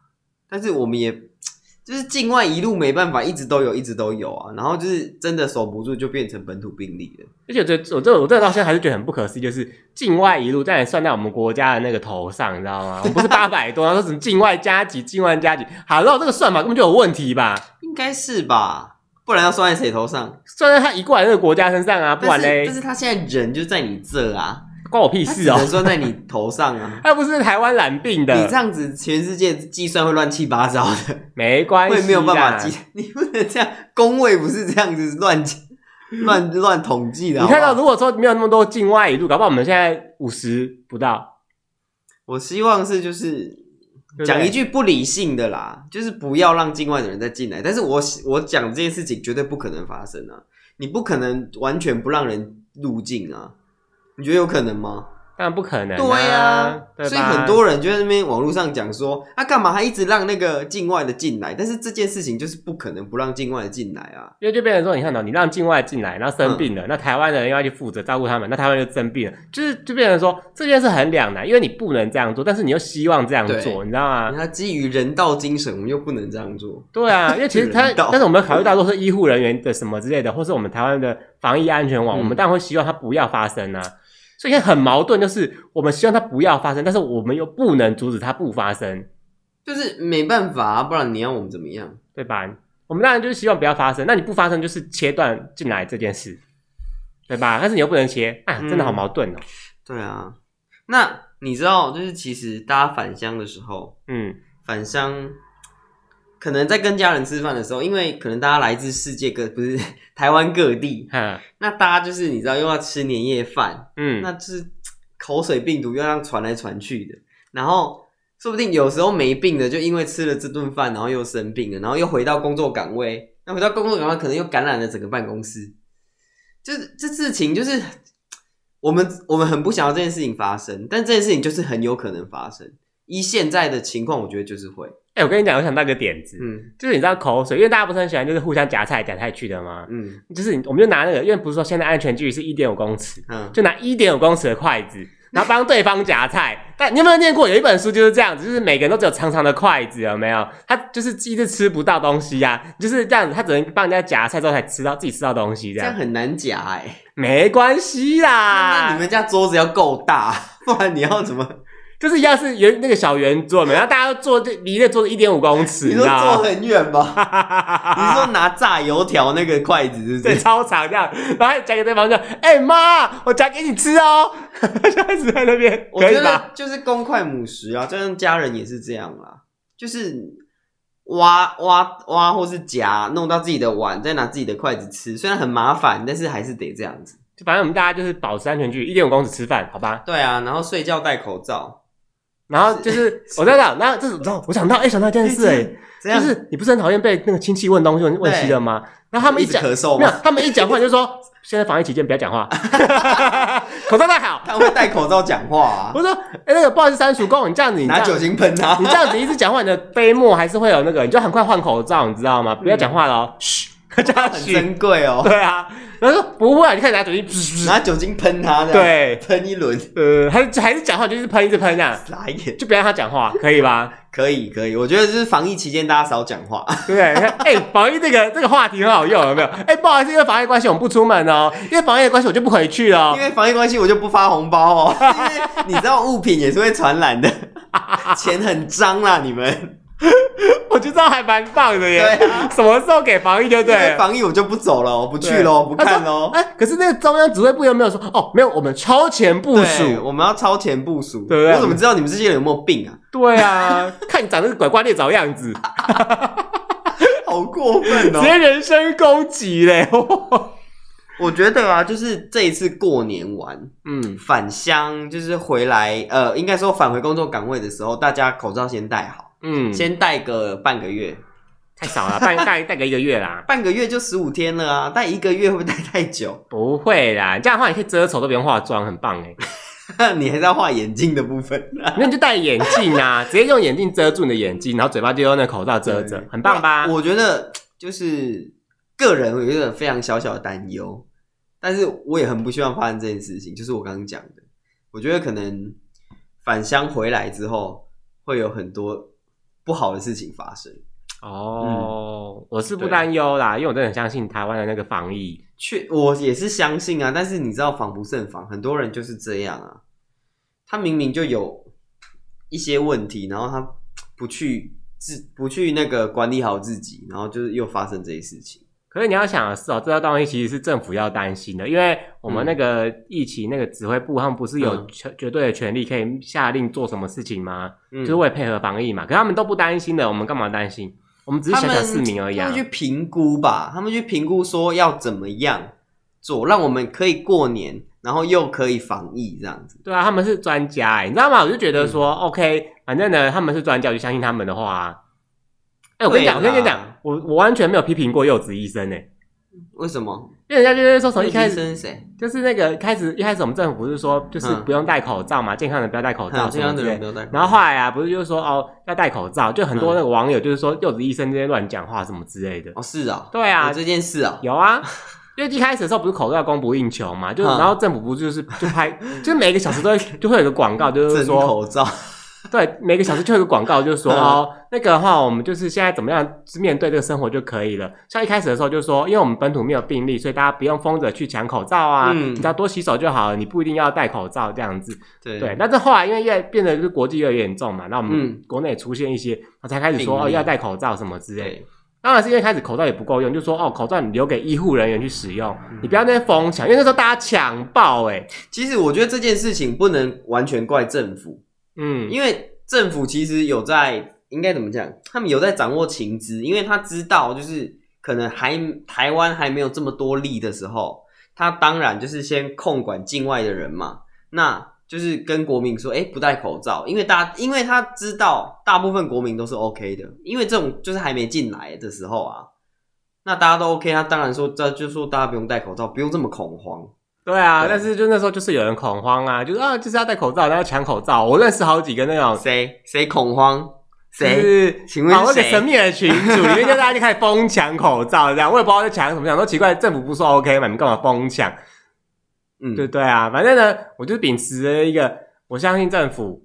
[SPEAKER 2] 但是我们也就是境外一路没办法，一直都有，一直都有啊。然后就是真的守不住，就变成本土病例了。
[SPEAKER 1] 而且我这我这我这到现在还是觉得很不可思议，就是境外一路再算在我们国家的那个头上，你知道吗？我们不是八百多，然后说什么境外加急，境外加急，好，那这个算法根本就有问题吧？
[SPEAKER 2] 应该是吧。不然要算在谁头上？
[SPEAKER 1] 算在他移过来那个国家身上啊！不然嘞，
[SPEAKER 2] 但是他现在人就在你这啊，
[SPEAKER 1] 关我屁事哦！
[SPEAKER 2] 只能算在你头上啊，(laughs)
[SPEAKER 1] 他又不是台湾染病的。
[SPEAKER 2] 你这样子，全世界计算会乱七八糟的，
[SPEAKER 1] 没关系，会
[SPEAKER 2] 没有办法计。你不能这样，公卫不是这样子乱乱乱统计的。
[SPEAKER 1] 你看到，如果说没有那么多境外移入，搞不好我们现在五十不到。
[SPEAKER 2] 我希望是就是。讲一句不理性的啦，就是不要让境外的人再进来。但是我我讲这件事情绝对不可能发生啊！你不可能完全不让人入境啊！你觉得有可能吗？
[SPEAKER 1] 当然不可能、啊。
[SPEAKER 2] 对啊，对所以很多人就在那边网络上讲说，他、啊、干嘛还一直让那个境外的进来？但是这件事情就是不可能不让境外的进来啊！
[SPEAKER 1] 因为就变成说，你看到你让境外进来，然后生病了，嗯、那台湾的人要去负责照顾他们，那台湾就生病了，就是就变成说这件事很两难，因为你不能这样做，但是你又希望这样做，你知道吗？
[SPEAKER 2] 那基于人道精神，我们又不能这样做。
[SPEAKER 1] 对啊，(laughs) 因为其实他，道但是我们考虑到都是医护人员的什么之类的，或是我们台湾的防疫安全网，嗯、我们当然会希望它不要发生啊。所以很矛盾，就是我们希望它不要发生，但是我们又不能阻止它不发生，
[SPEAKER 2] 就是没办法啊，不然你要我们怎么样？
[SPEAKER 1] 对吧？我们当然就是希望不要发生，那你不发生就是切断进来这件事，对吧？但是你又不能切，啊，真的好矛盾哦。
[SPEAKER 2] 嗯，对啊，那你知道，就是其实大家返乡的时候，嗯，返乡。可能在跟家人吃饭的时候，因为可能大家来自世界各不是 (laughs) 台湾各地，嗯那大家就是你知道又要吃年夜饭，嗯，那就是口水病毒又要传来传去的，然后说不定有时候没病的，就因为吃了这顿饭，然后又生病了，然后又回到工作岗位，那回到工作岗位可能又感染了整个办公室，就是这事情就是我们我们很不想要这件事情发生，但这件事情就是很有可能发生。依现在的情况，我觉得就是会。
[SPEAKER 1] 哎、欸，我跟你讲，我想到一个点子，嗯，就是你知道口水，因为大家不是很喜欢就是互相夹菜夹菜去的吗？嗯，就是我们就拿那个，因为不是说现在安全距离是一点五公尺，嗯，就拿一点五公尺的筷子，然后帮对方夹菜。但你有没有念过有一本书就是这样子，就是每个人都只有长长的筷子，有没有？他就是一直吃不到东西呀、啊，就是这样子，他只能帮人家夹菜之后才吃到自己吃到东西，这样，
[SPEAKER 2] 这样很难夹哎、欸。
[SPEAKER 1] 没关系啦，
[SPEAKER 2] 那你们家桌子要够大，不然你要怎么？
[SPEAKER 1] 就是要是圆那个小圆桌嘛，然后大家都坐这离那桌子一点五公尺，
[SPEAKER 2] 你说坐很远吗？(laughs) 你说拿炸油条那个筷子是不是？
[SPEAKER 1] 对，超长这样，然后夹给对方说：“哎、欸、妈，我夹给你吃哦。”小孩子在那边，
[SPEAKER 2] 我觉得就是公筷母食啊，就像家人也是这样啦，就是挖挖挖或是夹弄到自己的碗，再拿自己的筷子吃，虽然很麻烦，但是还是得这样子。
[SPEAKER 1] 就反正我们大家就是保持安全距离，一点五公尺吃饭，好吧？
[SPEAKER 2] 对啊，然后睡觉戴口罩。
[SPEAKER 1] 然后就是我在想，然后这种然后我想到，哎，想到一件事，哎，就是你不是很讨厌被那个亲戚问东西问问题的吗？然后他们一讲
[SPEAKER 2] 咳嗽，
[SPEAKER 1] 没有，他们一讲话就说，现在防疫期间不要讲话，(laughs) 口罩戴好。
[SPEAKER 2] 他会戴口罩讲话啊。
[SPEAKER 1] 我说，哎，那个不好意思，三叔公，你这样子，你
[SPEAKER 2] 拿酒精喷他，
[SPEAKER 1] 你这样子一直讲话，你的飞沫还是会有那个，你就很快换口罩，你知道吗？不要讲话了哦，嘘。(laughs)
[SPEAKER 2] 这样很珍贵哦。
[SPEAKER 1] 对啊，然后说不会啊，你看拿酒精，(laughs)
[SPEAKER 2] 拿酒精喷他，
[SPEAKER 1] 对，
[SPEAKER 2] 喷一轮。
[SPEAKER 1] 呃，还是还是讲话就是喷，一直喷这样。
[SPEAKER 2] 来一点，
[SPEAKER 1] 就不要让他讲话，可以吧？(laughs)
[SPEAKER 2] 可以，可以。我觉得就是防疫期间大家少讲话，
[SPEAKER 1] 对不对？哎，防疫这个这个话题很好用，有没有？哎，不好意思，因为防疫关系我们不出门哦，因为防疫的关系我就不回去了，
[SPEAKER 2] 因为防疫关系我就不发红包哦，因为你知道物品也是会传染的，钱很脏啦，你们。(laughs)
[SPEAKER 1] 我觉得这还蛮棒的耶！对啊，什么时候给防疫就对，
[SPEAKER 2] 防疫我就不走了，我不去了，不看喽。
[SPEAKER 1] 哎，可是那个中央指挥部有没有说？哦，没有，我们超前部署，
[SPEAKER 2] 我们要超前部署。对不对？我怎么知道你们这些人有没有病啊？
[SPEAKER 1] 对啊，(laughs) 看你长那个拐瓜裂枣样子，(laughs)
[SPEAKER 2] 好过分哦！
[SPEAKER 1] 直接人身攻击嘞！
[SPEAKER 2] 我觉得啊，就是这一次过年完，嗯，返乡就是回来，呃，应该说返回工作岗位的时候，大家口罩先戴好。嗯，先戴个半个月，
[SPEAKER 1] 太少了，半 (laughs) 戴戴个一个月啦，
[SPEAKER 2] 半个月就十五天了啊，戴一个月会不会戴太久？
[SPEAKER 1] 不会啦，这样的话你可以遮丑都不用化妆，很棒哎。(laughs)
[SPEAKER 2] 你还是要画眼镜的部分，(laughs)
[SPEAKER 1] 那你就戴眼镜啊，直接用眼镜遮住你的眼睛，然后嘴巴就用那口罩遮着，很棒吧？
[SPEAKER 2] 我觉得就是个人有一个非常小小的担忧，但是我也很不希望发生这件事情，就是我刚刚讲的，我觉得可能返乡回来之后会有很多。不好的事情发生
[SPEAKER 1] 哦，嗯、我是不担忧啦，因为我真的很相信台湾的那个防疫，
[SPEAKER 2] 确我也是相信啊。但是你知道防不胜防，很多人就是这样啊。他明明就有一些问题，然后他不去自不去那个管理好自己，然后就是又发生这些事情。
[SPEAKER 1] 可是你要想的是哦，这个东西其实是政府要担心的，因为我们那个疫情那个指挥部，他们不是有绝绝对的权利可以下令做什么事情吗？嗯，就是为配合防疫嘛。可是他们都不担心的，我们干嘛担心？我们只是小小市民而已啊。
[SPEAKER 2] 他们去评估吧，他们去评估说要怎么样做，让我们可以过年，然后又可以防疫这样子。
[SPEAKER 1] 对啊，他们是专家哎，你知道吗？我就觉得说，嗯，OK，反正呢，他们是专家，我就相信他们的话啊。哎，我跟你讲，我跟你讲，我我完全没有批评过柚子医生诶。
[SPEAKER 2] 为什么？
[SPEAKER 1] 因为人家就是说从一开始，
[SPEAKER 2] 谁？
[SPEAKER 1] 就是那个开始一开始我们政府不是说就是不用戴口罩嘛，健康人不要戴口罩，
[SPEAKER 2] 健康的人不要戴。
[SPEAKER 1] 然后后来啊，不是就是说哦要戴口罩，就很多那个网友就是说柚子医生这些乱讲话什么之类的。
[SPEAKER 2] 哦，是啊，
[SPEAKER 1] 对啊，
[SPEAKER 2] 这件事啊，
[SPEAKER 1] 有啊，因为一开始的时候不是口罩供不应求嘛，就然后政府不就是就拍，就每个小时都会就会有个广告，就是说 (laughs)
[SPEAKER 2] 口罩。(laughs)
[SPEAKER 1] 对，每个小时就有个广告，就是说哦，那个的话，我们就是现在怎么样面对这个生活就可以了。像一开始的时候，就是说，因为我们本土没有病例，所以大家不用疯着去抢口罩啊，嗯、你只要多洗手就好了，你不一定要戴口罩这样子。对，对，但是后来因为越变得就是国际越严重嘛，那我们国内也出现一些，才开始说哦要戴口罩什么之类。对当然是因为开始口罩也不够用，就说哦口罩你留给医护人员去使用，嗯、你不要那边疯抢，因为那时候大家抢爆哎。
[SPEAKER 2] 其实我觉得这件事情不能完全怪政府，嗯，因为。政府其实有在，应该怎么讲？他们有在掌握情资，因为他知道，就是可能还台湾还没有这么多例的时候，他当然就是先控管境外的人嘛。那就是跟国民说，哎，不戴口罩，因为大家，因为他知道大部分国民都是 OK 的，因为这种就是还没进来的时候啊，那大家都 OK，他当然说，这就说大家不用戴口罩，不用这么恐慌。
[SPEAKER 1] 对啊，但是就那时候就是有人恐慌啊，就是啊，就是要戴口罩，然后抢口罩。我认识好几个那种
[SPEAKER 2] 谁谁恐慌，谁？
[SPEAKER 1] 是请问某个神秘的群组里面，就大家就开始疯抢口罩，这样我也不知道在抢什么，想说奇怪，政府不说 OK 嘛，你们干嘛疯抢？嗯，对对啊，反正呢，我就秉持了一个我相信政府。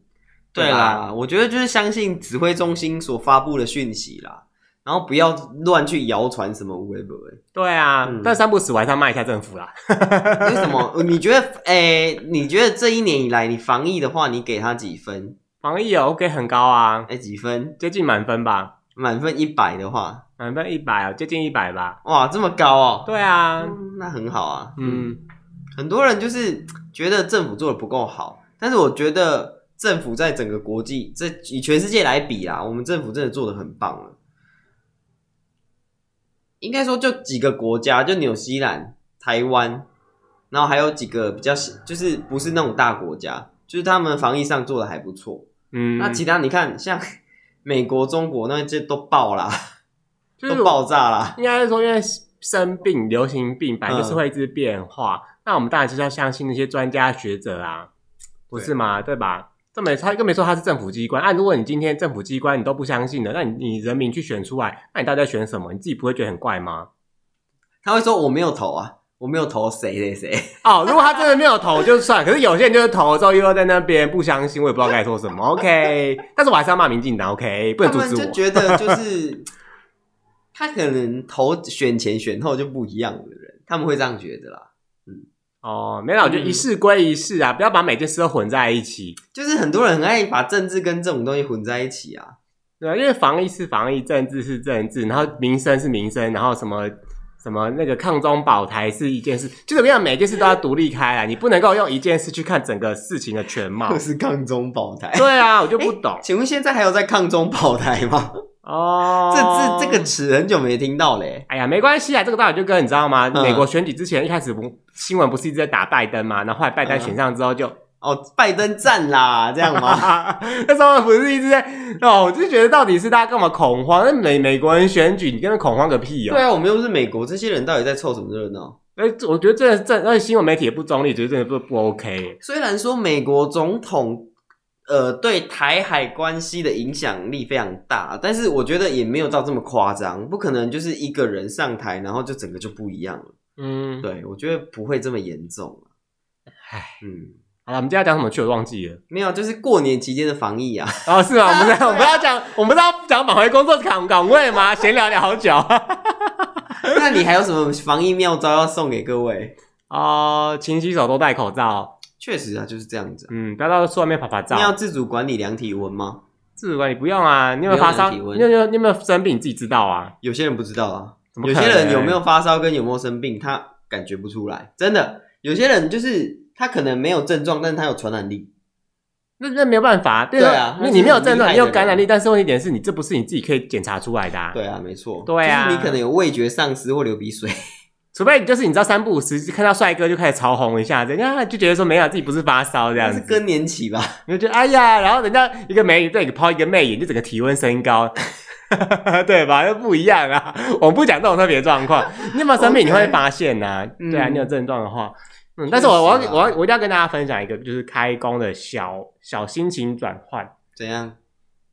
[SPEAKER 2] 对啦，我觉得就是相信指挥中心所发布的讯息啦。然后不要乱去谣传什么无为不为。
[SPEAKER 1] 对啊，嗯、但三不死我还是要骂一下政府啦。(laughs)
[SPEAKER 2] 为什么？你觉得？(laughs) 诶、欸、你觉得这一年以来你防疫的话，你给他几分？
[SPEAKER 1] 防疫哦，OK，很高啊。
[SPEAKER 2] 诶、欸、几分？
[SPEAKER 1] 接近满分吧。
[SPEAKER 2] 满分一百的话，
[SPEAKER 1] 满分一百哦，接近一百吧。
[SPEAKER 2] 哇，这么高哦。
[SPEAKER 1] 对啊、
[SPEAKER 2] 嗯，那很好啊。嗯，很多人就是 (tsk) 觉得政府做的不够好，但是我觉得政府在整个国际，这以全世界来比啊，我们政府真的做的很棒了。应该说就几个国家，就纽西兰、台湾，然后还有几个比较小，就是不是那种大国家，就是他们防疫上做的还不错。嗯，那其他你看，像美国、中国那些都爆啦，(laughs) 都爆炸啦。
[SPEAKER 1] 应该是说，因为生病、流行病本来就是会一直变化，嗯、那我们当然就是要相信那些专家学者啊，不是吗？对，对吧？这没他更没说他是政府机关。啊，如果你今天政府机关你都不相信的，那你你人民去选出来，那你到底在选什么？你自己不会觉得很怪吗？
[SPEAKER 2] 他会说我没有投啊。我没有投谁谁谁
[SPEAKER 1] 哦，如果他真的没有投就算，可是有些人就是投了之后又在那边不相信，我也不知道该说什么。OK，但是我还是要骂民进党。OK，不能阻止我。
[SPEAKER 2] 觉得就 (laughs) 是他可能投选前选后就不一样的人，他们会这样觉得啦。嗯，
[SPEAKER 1] 哦，没有，我觉得一事归一事啊，不要把每件事都混在一起。
[SPEAKER 2] 就是很多人很爱把政治跟这种东西混在一起啊。
[SPEAKER 1] 对啊，因为防疫是防疫，政治是政治，然后民生是民生，然后什么。什么那个抗中保台是一件事，就怎么样，每件事都要独立开来，你不能够用一件事去看整个事情的全貌。(laughs)
[SPEAKER 2] 是抗中保台？
[SPEAKER 1] 对啊，我就不懂。
[SPEAKER 2] 请问现在还有在抗中保台吗？哦，这这这个词很久没听到嘞。
[SPEAKER 1] 哎呀，没关系啊，这个道理就跟你知道吗？嗯、美国选举之前一开始不新闻不是一直在打拜登吗？然后后来拜登选上之后就。嗯
[SPEAKER 2] 哦，拜登赞啦，这样吗？(laughs)
[SPEAKER 1] 那时候不是一直在哦，我就觉得到底是大家干嘛恐慌？那美美国人选举，你跟他恐慌个屁哦！
[SPEAKER 2] 对啊，我们又不是美国，这些人到底在凑什么热闹？
[SPEAKER 1] 哎，我觉得这这那新闻媒体也不中立，觉得真的不不 OK。
[SPEAKER 2] 虽然说美国总统呃对台海关系的影响力非常大，但是我觉得也没有到这么夸张，不可能就是一个人上台，然后就整个就不一样了。嗯，对，我觉得不会这么严重。
[SPEAKER 1] 唉，嗯。好了，我们今天要讲什么去？我忘记了。
[SPEAKER 2] 没有，就是过年期间的防疫啊。(laughs)
[SPEAKER 1] 哦，是吗？我们 (laughs) 在我们要讲，我们要讲返回工作岗岗位吗？闲聊聊好久。(laughs)
[SPEAKER 2] 那你还有什么防疫妙招要送给各位？
[SPEAKER 1] 哦、呃，勤洗手，多戴口罩。
[SPEAKER 2] 确实啊，就是这样子。
[SPEAKER 1] 嗯，不要到树外面拍拍照。
[SPEAKER 2] 你要自主管理量体温吗？
[SPEAKER 1] 自主管理不用啊。你有没有发烧？你有没有你有没有生病？你自己知道啊。
[SPEAKER 2] 有些人不知道啊。有些人有没有发烧跟有没有生病，他感觉不出来。真的，有些人就是。他可能没有症状，但是他有传染力。
[SPEAKER 1] 那那没有办法，对啊，那你没有症状，你有感染力，但是问题点是你这不是你自己可以检查出来的。啊。
[SPEAKER 2] 对啊，没错。
[SPEAKER 1] 对啊，
[SPEAKER 2] 就是你可能有味觉丧失或流鼻水，(laughs)
[SPEAKER 1] 除非就是你知道三不五时看到帅哥就开始潮红一下，人家就觉得说没有自己不是发烧这样子。
[SPEAKER 2] 是更年期吧？
[SPEAKER 1] 你就觉得哎呀，然后人家一个美女对你抛一个媚眼，就整个体温升高，(laughs) 对吧？又不一样啊。我们不讲这种特别状况，你有没有生病你会发现呐、啊？对啊，你有症状的话。嗯，但是我我要我要我一定要跟大家分享一个，就是开工的小小心情转换。
[SPEAKER 2] 怎样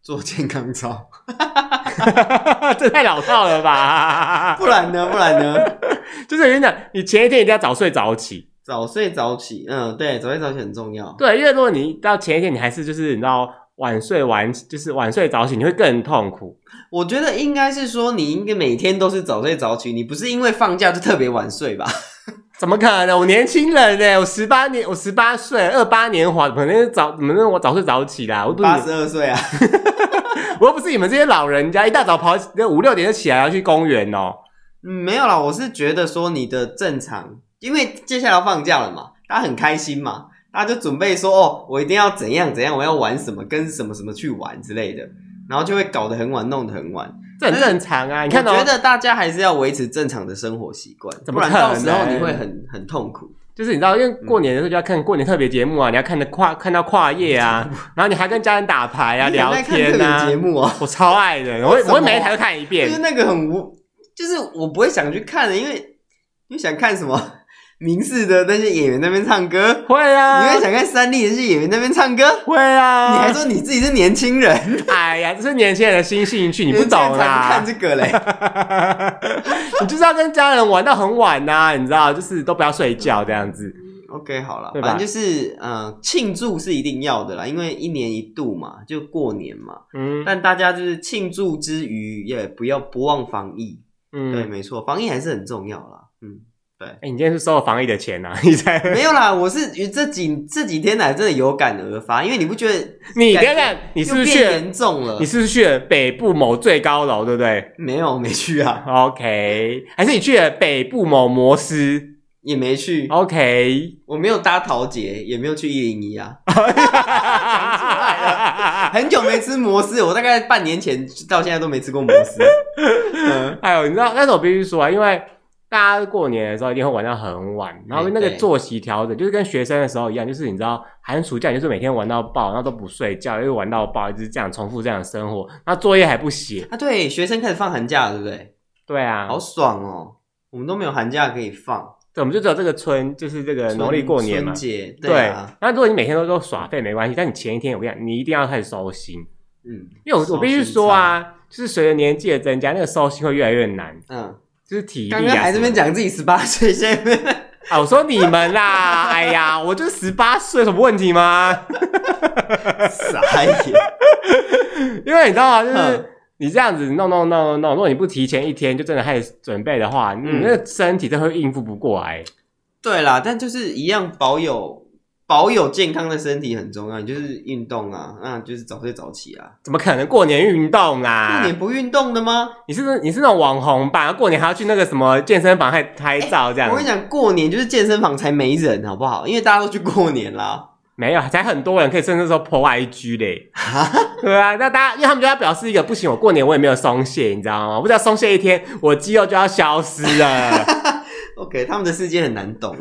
[SPEAKER 2] 做健康操？(laughs)
[SPEAKER 1] 这太老套了吧？(laughs)
[SPEAKER 2] 不然呢？不然呢？(laughs)
[SPEAKER 1] 就是跟你讲，你前一天一定要早睡早起。
[SPEAKER 2] 早睡早起，嗯，对，早睡早起很重要。
[SPEAKER 1] 对，因为如果你到前一天你还是就是你知道晚睡晚就是晚睡早起，你会更痛苦。
[SPEAKER 2] 我觉得应该是说你应该每天都是早睡早起，你不是因为放假就特别晚睡吧？(laughs)
[SPEAKER 1] 怎么可能？我年轻人呢？我十八年，我十八岁，二八年华，可能早怎么能我早睡早起啦？我
[SPEAKER 2] 八十二岁啊！(laughs)
[SPEAKER 1] 我又不是你们这些老人家，一大早跑五六点就起来要去公园哦。
[SPEAKER 2] 嗯，没有啦，我是觉得说你的正常，因为接下来要放假了嘛，大家很开心嘛，大家就准备说哦，我一定要怎样怎样，我要玩什么，跟什么什么去玩之类的，然后就会搞得很晚，弄得很晚。这很正常啊！你看，我觉得大家还是要维持正常的生活习惯，不然到时候你会很很痛苦。
[SPEAKER 1] 就是你知道，因为过年的时候就要看过年特别节目啊，你要看的跨看到跨夜啊，(laughs) 然后你还跟家人打牌啊、聊天啊。节目啊，我超爱的，我会我会每一台都看一遍。
[SPEAKER 2] 就是那个很无，就是我不会想去看的，因为你想看什么？民视的那些演员那边唱歌，会啊！你会想看三立的那些演员那边唱歌，
[SPEAKER 1] 会啊！
[SPEAKER 2] 你还说你自己是年轻人，
[SPEAKER 1] 哎呀，这是年轻人的新兴趣，你不懂啦！
[SPEAKER 2] 看这个嘞，(laughs)
[SPEAKER 1] 你就是要跟家人玩到很晚呐、啊，你知道，就是都不要睡觉这样子。
[SPEAKER 2] OK，好了，反正就是嗯，庆祝是一定要的啦，因为一年一度嘛，就过年嘛。嗯，但大家就是庆祝之余，也不要不忘防疫。嗯，对，没错，防疫还是很重要啦。嗯。哎、
[SPEAKER 1] 欸，你今天是收了防疫的钱呐、啊？你才 (laughs)
[SPEAKER 2] 没有啦，我是这几这几天来真的有感而发，因为你不觉得 (laughs)
[SPEAKER 1] 你看看你是不是去
[SPEAKER 2] 严重了？
[SPEAKER 1] 你是不是去了北部某最高楼，对不对？
[SPEAKER 2] 没有，没去啊。
[SPEAKER 1] OK，还是你去了北部某摩斯，
[SPEAKER 2] 也没去。
[SPEAKER 1] OK，(laughs)
[SPEAKER 2] 我没有搭桃捷，也没有去一零一啊。很久没吃摩斯，我大概半年前到现在都没吃过摩斯。
[SPEAKER 1] 嗯，哎呦，你知道，但是我必须说啊，因为。大家过年的时候一定会玩到很晚，然后那个作息调整就是跟学生的时候一样，就是你知道寒暑假你就是每天玩到爆，然后都不睡觉，又玩到爆，一直这样重复这样的生活，那作业还不写
[SPEAKER 2] 啊？对，学生开始放寒假了，对不对？
[SPEAKER 1] 对啊，
[SPEAKER 2] 好爽哦！我们都没有寒假可以放，
[SPEAKER 1] 对，我们就只有这个春，就是这个农历过年嘛。
[SPEAKER 2] 春节，对啊。
[SPEAKER 1] 那如果你每天都都耍废没关系，但你前一天我跟你讲，你一定要开始收心，嗯，因为我我必须说啊，就是随着年纪的增加，那个收心会越来越难，嗯。就是体力啊！刚刚
[SPEAKER 2] 还这边讲自己十八岁，现在
[SPEAKER 1] 啊，我说你们啦，哎呀，我就十八岁，有什么问题吗？
[SPEAKER 2] 傻眼，(laughs)
[SPEAKER 1] 因为你知道吗？就是你这样子弄弄弄弄，如果你不提前一天就真的开始准备的话，嗯、你那个身体真的会应付不过来。
[SPEAKER 2] 对啦，但就是一样保有。保有健康的身体很重要，你就是运动啊，那就是早睡早起啊。
[SPEAKER 1] 怎么可能过年运动啊？
[SPEAKER 2] 过年不运动的吗？
[SPEAKER 1] 你是你是那种网红吧？过年还要去那个什么健身房还拍照这样、欸？
[SPEAKER 2] 我跟你讲，过年就是健身房才没人，好不好？因为大家都去过年啦。
[SPEAKER 1] 没有，才很多人可以甚至说 po IG 嘞。(laughs) 对啊，那大家因为他们就要表示一个不行，我过年我也没有松懈，你知道吗？我不知道松懈一天，我肌肉就要消失了。
[SPEAKER 2] OK，他们的世界很难懂，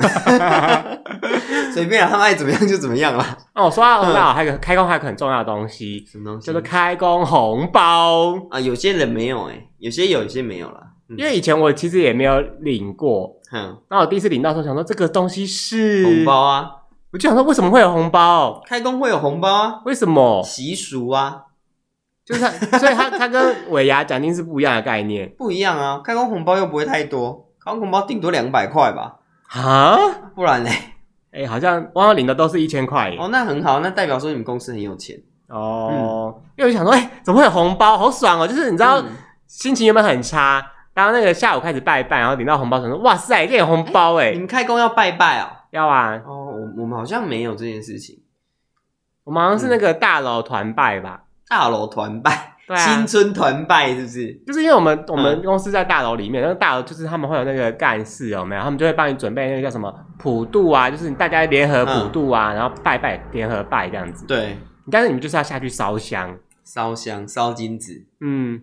[SPEAKER 2] (laughs) 随便啊，他们爱怎么样就怎么样啦。
[SPEAKER 1] 哦，说到红包，还有个开工还有个很重要的东西，
[SPEAKER 2] 什么东西？
[SPEAKER 1] 叫做开工红包
[SPEAKER 2] 啊。有些人没有诶，有些有，有些没有啦。
[SPEAKER 1] 因为以前我其实也没有领过，嗯，那我第一次领到时候想说这个东西是
[SPEAKER 2] 红包啊，
[SPEAKER 1] 我就想说为什么会有红包？
[SPEAKER 2] 开工会有红包啊？
[SPEAKER 1] 为什么？
[SPEAKER 2] 习俗啊，
[SPEAKER 1] 就是它，所以它它跟尾牙奖金是不一样的概念，(laughs)
[SPEAKER 2] 不一样啊。开工红包又不会太多。开红包顶多两百块吧，
[SPEAKER 1] 啊，
[SPEAKER 2] 不然呢？
[SPEAKER 1] 哎、欸，好像往往领的都是一千块
[SPEAKER 2] 哦，那很好，那代表说你们公司很有钱
[SPEAKER 1] 哦。嗯、因为我想说，哎、欸，怎么会有红包？好爽哦！就是你知道，嗯、心情有没有很差？当那个下午开始拜拜，然后领到红包，想说，哇塞，这有红包哎、欸！
[SPEAKER 2] 你们开工要拜拜哦？
[SPEAKER 1] 要啊。
[SPEAKER 2] 哦，我我们好像没有这件事情，
[SPEAKER 1] 我们好像是那个大楼团拜吧？
[SPEAKER 2] 大楼团拜。对啊、新春团拜是不是？
[SPEAKER 1] 就是因为我们我们公司在大楼里面，嗯、那个大楼就是他们会有那个干事有没有？他们就会帮你准备那个叫什么普渡啊，就是大家联合普渡啊，嗯、然后拜拜联合拜这样子。
[SPEAKER 2] 对，
[SPEAKER 1] 但是你们就是要下去烧香，
[SPEAKER 2] 烧香烧金纸，
[SPEAKER 1] 嗯。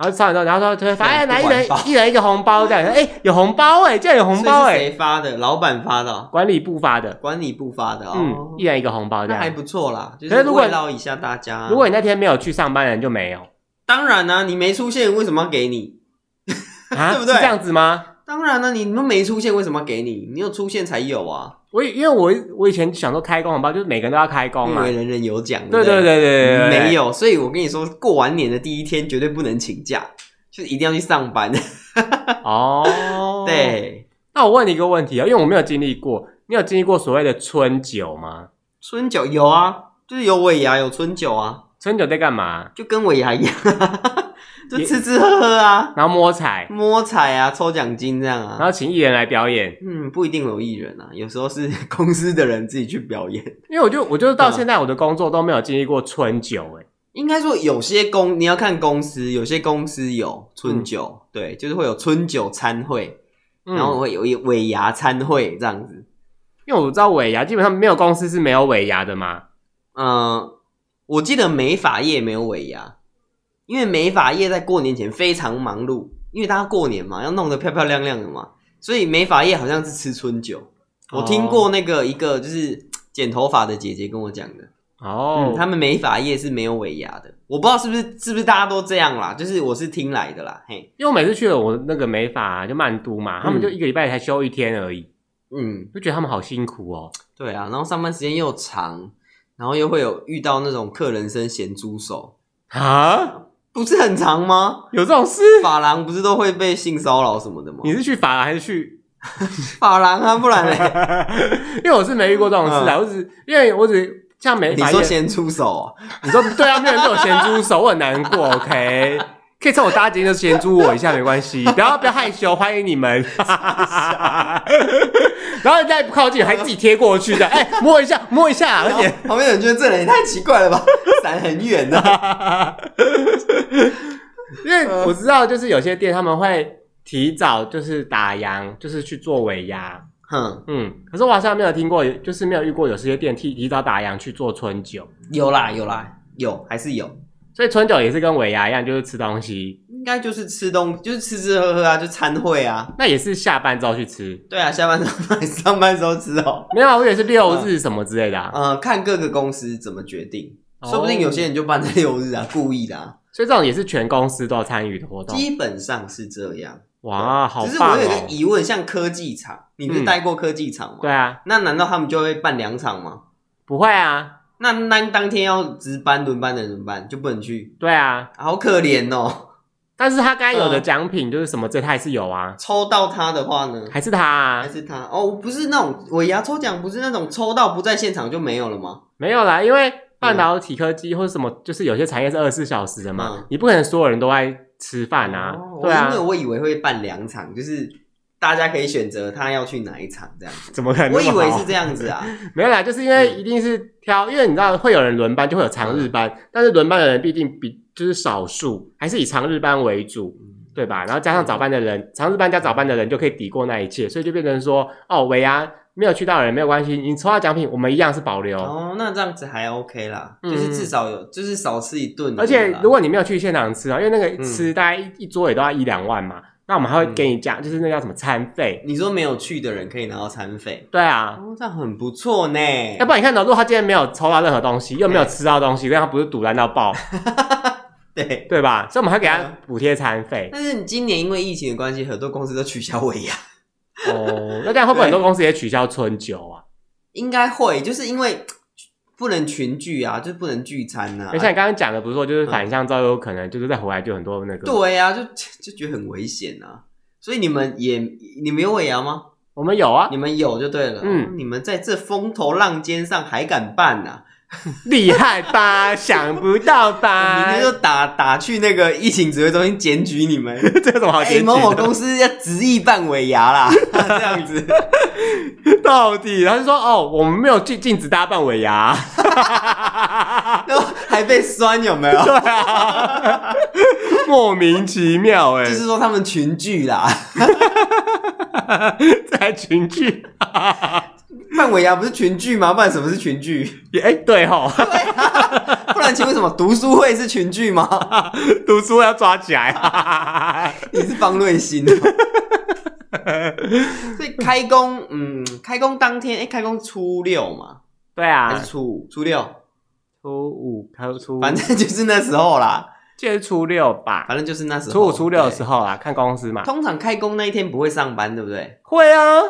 [SPEAKER 1] 然后烧完之后，然后说就会发，哎，来一人一人一个红包这样，哎，有红包哎，竟然有红包哎，
[SPEAKER 2] 谁发的？老板发的，
[SPEAKER 1] 管理部发的，
[SPEAKER 2] 管理部发的哦，
[SPEAKER 1] 嗯，一人一个红包这样，
[SPEAKER 2] 那还不错啦，就是慰劳一下大家。
[SPEAKER 1] 如果你那天没有去上班，人就没有。
[SPEAKER 2] 当然啦，你没出现，为什么要给你？(laughs) 对不对？
[SPEAKER 1] 是这样子吗？
[SPEAKER 2] 当然了，你们没出现，为什么要给你？你有出现才有啊。
[SPEAKER 1] 我因为我我以前想说开工红包就是每个人都要开工嘛，
[SPEAKER 2] 因为人人有奖。
[SPEAKER 1] 对对对对对，
[SPEAKER 2] 没有，所以我跟你说，过完年的第一天绝对不能请假。就是一定要去上班 (laughs)
[SPEAKER 1] 哦。
[SPEAKER 2] 对，
[SPEAKER 1] 那我问你一个问题啊，因为我没有经历过，你有经历过所谓的春酒吗？
[SPEAKER 2] 春酒有啊，就是有尾牙，有春酒啊。
[SPEAKER 1] 春酒在干嘛？
[SPEAKER 2] 就跟尾牙一样，就吃吃喝喝啊，
[SPEAKER 1] 然后摸彩，
[SPEAKER 2] 摸彩啊，抽奖金这样啊，
[SPEAKER 1] 然后请艺人来表演。
[SPEAKER 2] 嗯，不一定有艺人啊，有时候是 (laughs) 公司的人自己去表演。
[SPEAKER 1] 因为我就我就到现在我的工作都没有经历过春酒诶、欸
[SPEAKER 2] 应该说，有些公你要看公司，有些公司有春酒，嗯、对，就是会有春酒餐会，嗯、然后会有一尾牙餐会这样子。
[SPEAKER 1] 因为我知道尾牙基本上没有公司是没有尾牙的嘛。
[SPEAKER 2] 嗯、呃，我记得美发业没有尾牙，因为美发业在过年前非常忙碌，因为大家过年嘛，要弄得漂漂亮亮的嘛，所以美发业好像是吃春酒。我听过那个一个就是剪头发的姐姐跟我讲的。
[SPEAKER 1] 哦、
[SPEAKER 2] 嗯，他们美发业是没有尾牙的，我不知道是不是是不是大家都这样啦，就是我是听来的啦，嘿，
[SPEAKER 1] 因为我每次去了我那个美发、啊、就曼都嘛，他们就一个礼拜才休一天而已，嗯，就觉得他们好辛苦哦。
[SPEAKER 2] 对啊，然后上班时间又长，然后又会有遇到那种客人生咸猪手
[SPEAKER 1] 啊，
[SPEAKER 2] 不是很长吗？
[SPEAKER 1] 有这种事？
[SPEAKER 2] 法郎不是都会被性骚扰什么的吗？
[SPEAKER 1] 你是去法郎还是去 (laughs)
[SPEAKER 2] 法郎啊？不然呢？(laughs)
[SPEAKER 1] 因为我是没遇过这种事啊，我只因为我只。像没
[SPEAKER 2] 你说先出手，
[SPEAKER 1] 你说对啊，没有人对我先出手，我很难过。OK，可以趁我搭捷运就先租我一下，没关系，不要不要害羞，欢迎你们。(laughs) 然后再不靠近，还自己贴过去的，哎，摸一下，摸一下，而且
[SPEAKER 2] 旁边人觉得这人也太奇怪了吧，(laughs) 闪很远的。(laughs)
[SPEAKER 1] 因为我知道，就是有些店他们会提早就是打烊，就是去做尾牙。哼，嗯，可是我好像没有听过，就是没有遇过有这些店提提早打烊去做春酒。
[SPEAKER 2] 有啦，有啦，有还是有。
[SPEAKER 1] 所以春酒也是跟尾牙一样，就是吃东西。
[SPEAKER 2] 应该就是吃东，就是吃吃喝喝啊，就餐会啊。
[SPEAKER 1] 那也是下班之后去吃。
[SPEAKER 2] 对啊，下班之后 (laughs) 上班时候吃哦。
[SPEAKER 1] 没有啊，我也是六日什么之类的啊。
[SPEAKER 2] 呃，看各个公司怎么决定，说不定有些人就办在六日啊，故意的啊。
[SPEAKER 1] 所以这种也是全公司都要参与的活动。
[SPEAKER 2] 基本上是这样。
[SPEAKER 1] 哇，好棒哦。
[SPEAKER 2] 只是我有一个疑问，像科技厂，你不是待过科技厂吗？
[SPEAKER 1] 对啊。
[SPEAKER 2] 那难道他们就会办两场吗？
[SPEAKER 1] 不会啊。
[SPEAKER 2] 那那当天要值班轮班的人怎么办？就不能去？
[SPEAKER 1] 对啊，
[SPEAKER 2] 好可怜哦。
[SPEAKER 1] 但是他该有的奖品就是什么，这他还是有啊。
[SPEAKER 2] 抽到他的话呢？
[SPEAKER 1] 还是他啊？
[SPEAKER 2] 还是他？哦，不是那种尾牙抽奖，不是那种抽到不在现场就没有了吗？
[SPEAKER 1] 没有啦，因为半导体科技或者什么，就是有些产业是二十四小时的嘛，你不可能所有人都在吃饭啊。对啊，
[SPEAKER 2] 因为我以为会办两场，就是。大家可以选择他要去哪一场，这样子
[SPEAKER 1] 怎么可能？
[SPEAKER 2] 我以为是这样子啊，(laughs)
[SPEAKER 1] 没有啦，就是因为一定是挑，嗯、因为你知道会有人轮班，就会有长日班，嗯、但是轮班的人必定比就是少数，还是以长日班为主，对吧？然后加上早班的人，嗯、长日班加早班的人就可以抵过那一切，所以就变成说，哦，维安没有去到的人没有关系，你抽到奖品我们一样是保留。
[SPEAKER 2] 哦，那这样子还 OK 啦，嗯、就是至少有，就是少吃一顿。
[SPEAKER 1] 而且如果你没有去现场吃啊，因为那个吃大概一、嗯、一桌也都要一两万嘛。那我们还会给你加，就是那叫什么餐费？
[SPEAKER 2] 你说没有去的人可以拿到餐费？
[SPEAKER 1] 对啊，
[SPEAKER 2] 哦，这样很不错呢。
[SPEAKER 1] 要不然你看到，如果他今天没有抽到任何东西，又没有吃到东西，那他不是堵烂到爆？(laughs) (laughs)
[SPEAKER 2] 对
[SPEAKER 1] 对吧？所以我们还给他补贴餐费。
[SPEAKER 2] 但是你今年因为疫情的关系，很多公司都取消尾牙。
[SPEAKER 1] 哦，那这样会不会很多公司也取消春酒啊？(laughs)
[SPEAKER 2] 应该会，就是因为。不能群聚啊，就不能聚餐呐、啊。
[SPEAKER 1] 像你刚刚讲的，不是说就是反向照，有可能就是再回来就很多那个。
[SPEAKER 2] 对呀、啊，就就觉得很危险啊。所以你们也你们有尾牙吗？
[SPEAKER 1] 我们有啊，
[SPEAKER 2] 你们有就对了。嗯，你们在这风头浪尖上还敢办呐、啊？(laughs)
[SPEAKER 1] 厉害吧？想不到吧？(laughs)
[SPEAKER 2] 明天就打打去那个疫情指挥中心检举你们，(laughs)
[SPEAKER 1] 这有什么好检
[SPEAKER 2] 举某某公司要执意办尾牙啦，这样子
[SPEAKER 1] 到底？然后就说哦，我们没有禁禁止大家办尾牙，
[SPEAKER 2] 然后还被酸有没有？
[SPEAKER 1] 对啊，莫名其妙哎、欸，
[SPEAKER 2] 就是说他们群聚啦，
[SPEAKER 1] 在群聚。
[SPEAKER 2] 办尾牙不是群聚吗？不然什么是群聚？(laughs)
[SPEAKER 1] 哎、欸，对齁，
[SPEAKER 2] 对啊，不然请问什么读书会是群聚吗？(laughs)
[SPEAKER 1] 读书会要抓起来，(laughs)
[SPEAKER 2] 你是方瑞欣。所以开工，嗯，开工当天，哎、欸，开工初六嘛？
[SPEAKER 1] 对啊，
[SPEAKER 2] 还是初五？初六？
[SPEAKER 1] 初五？初五？
[SPEAKER 2] 反正就是那时候啦，
[SPEAKER 1] 就是初六吧。
[SPEAKER 2] 反正就是那时候，
[SPEAKER 1] 初五、初六的时候啦，看公司嘛。
[SPEAKER 2] 通常开工那一天不会上班，对不对？
[SPEAKER 1] 会啊。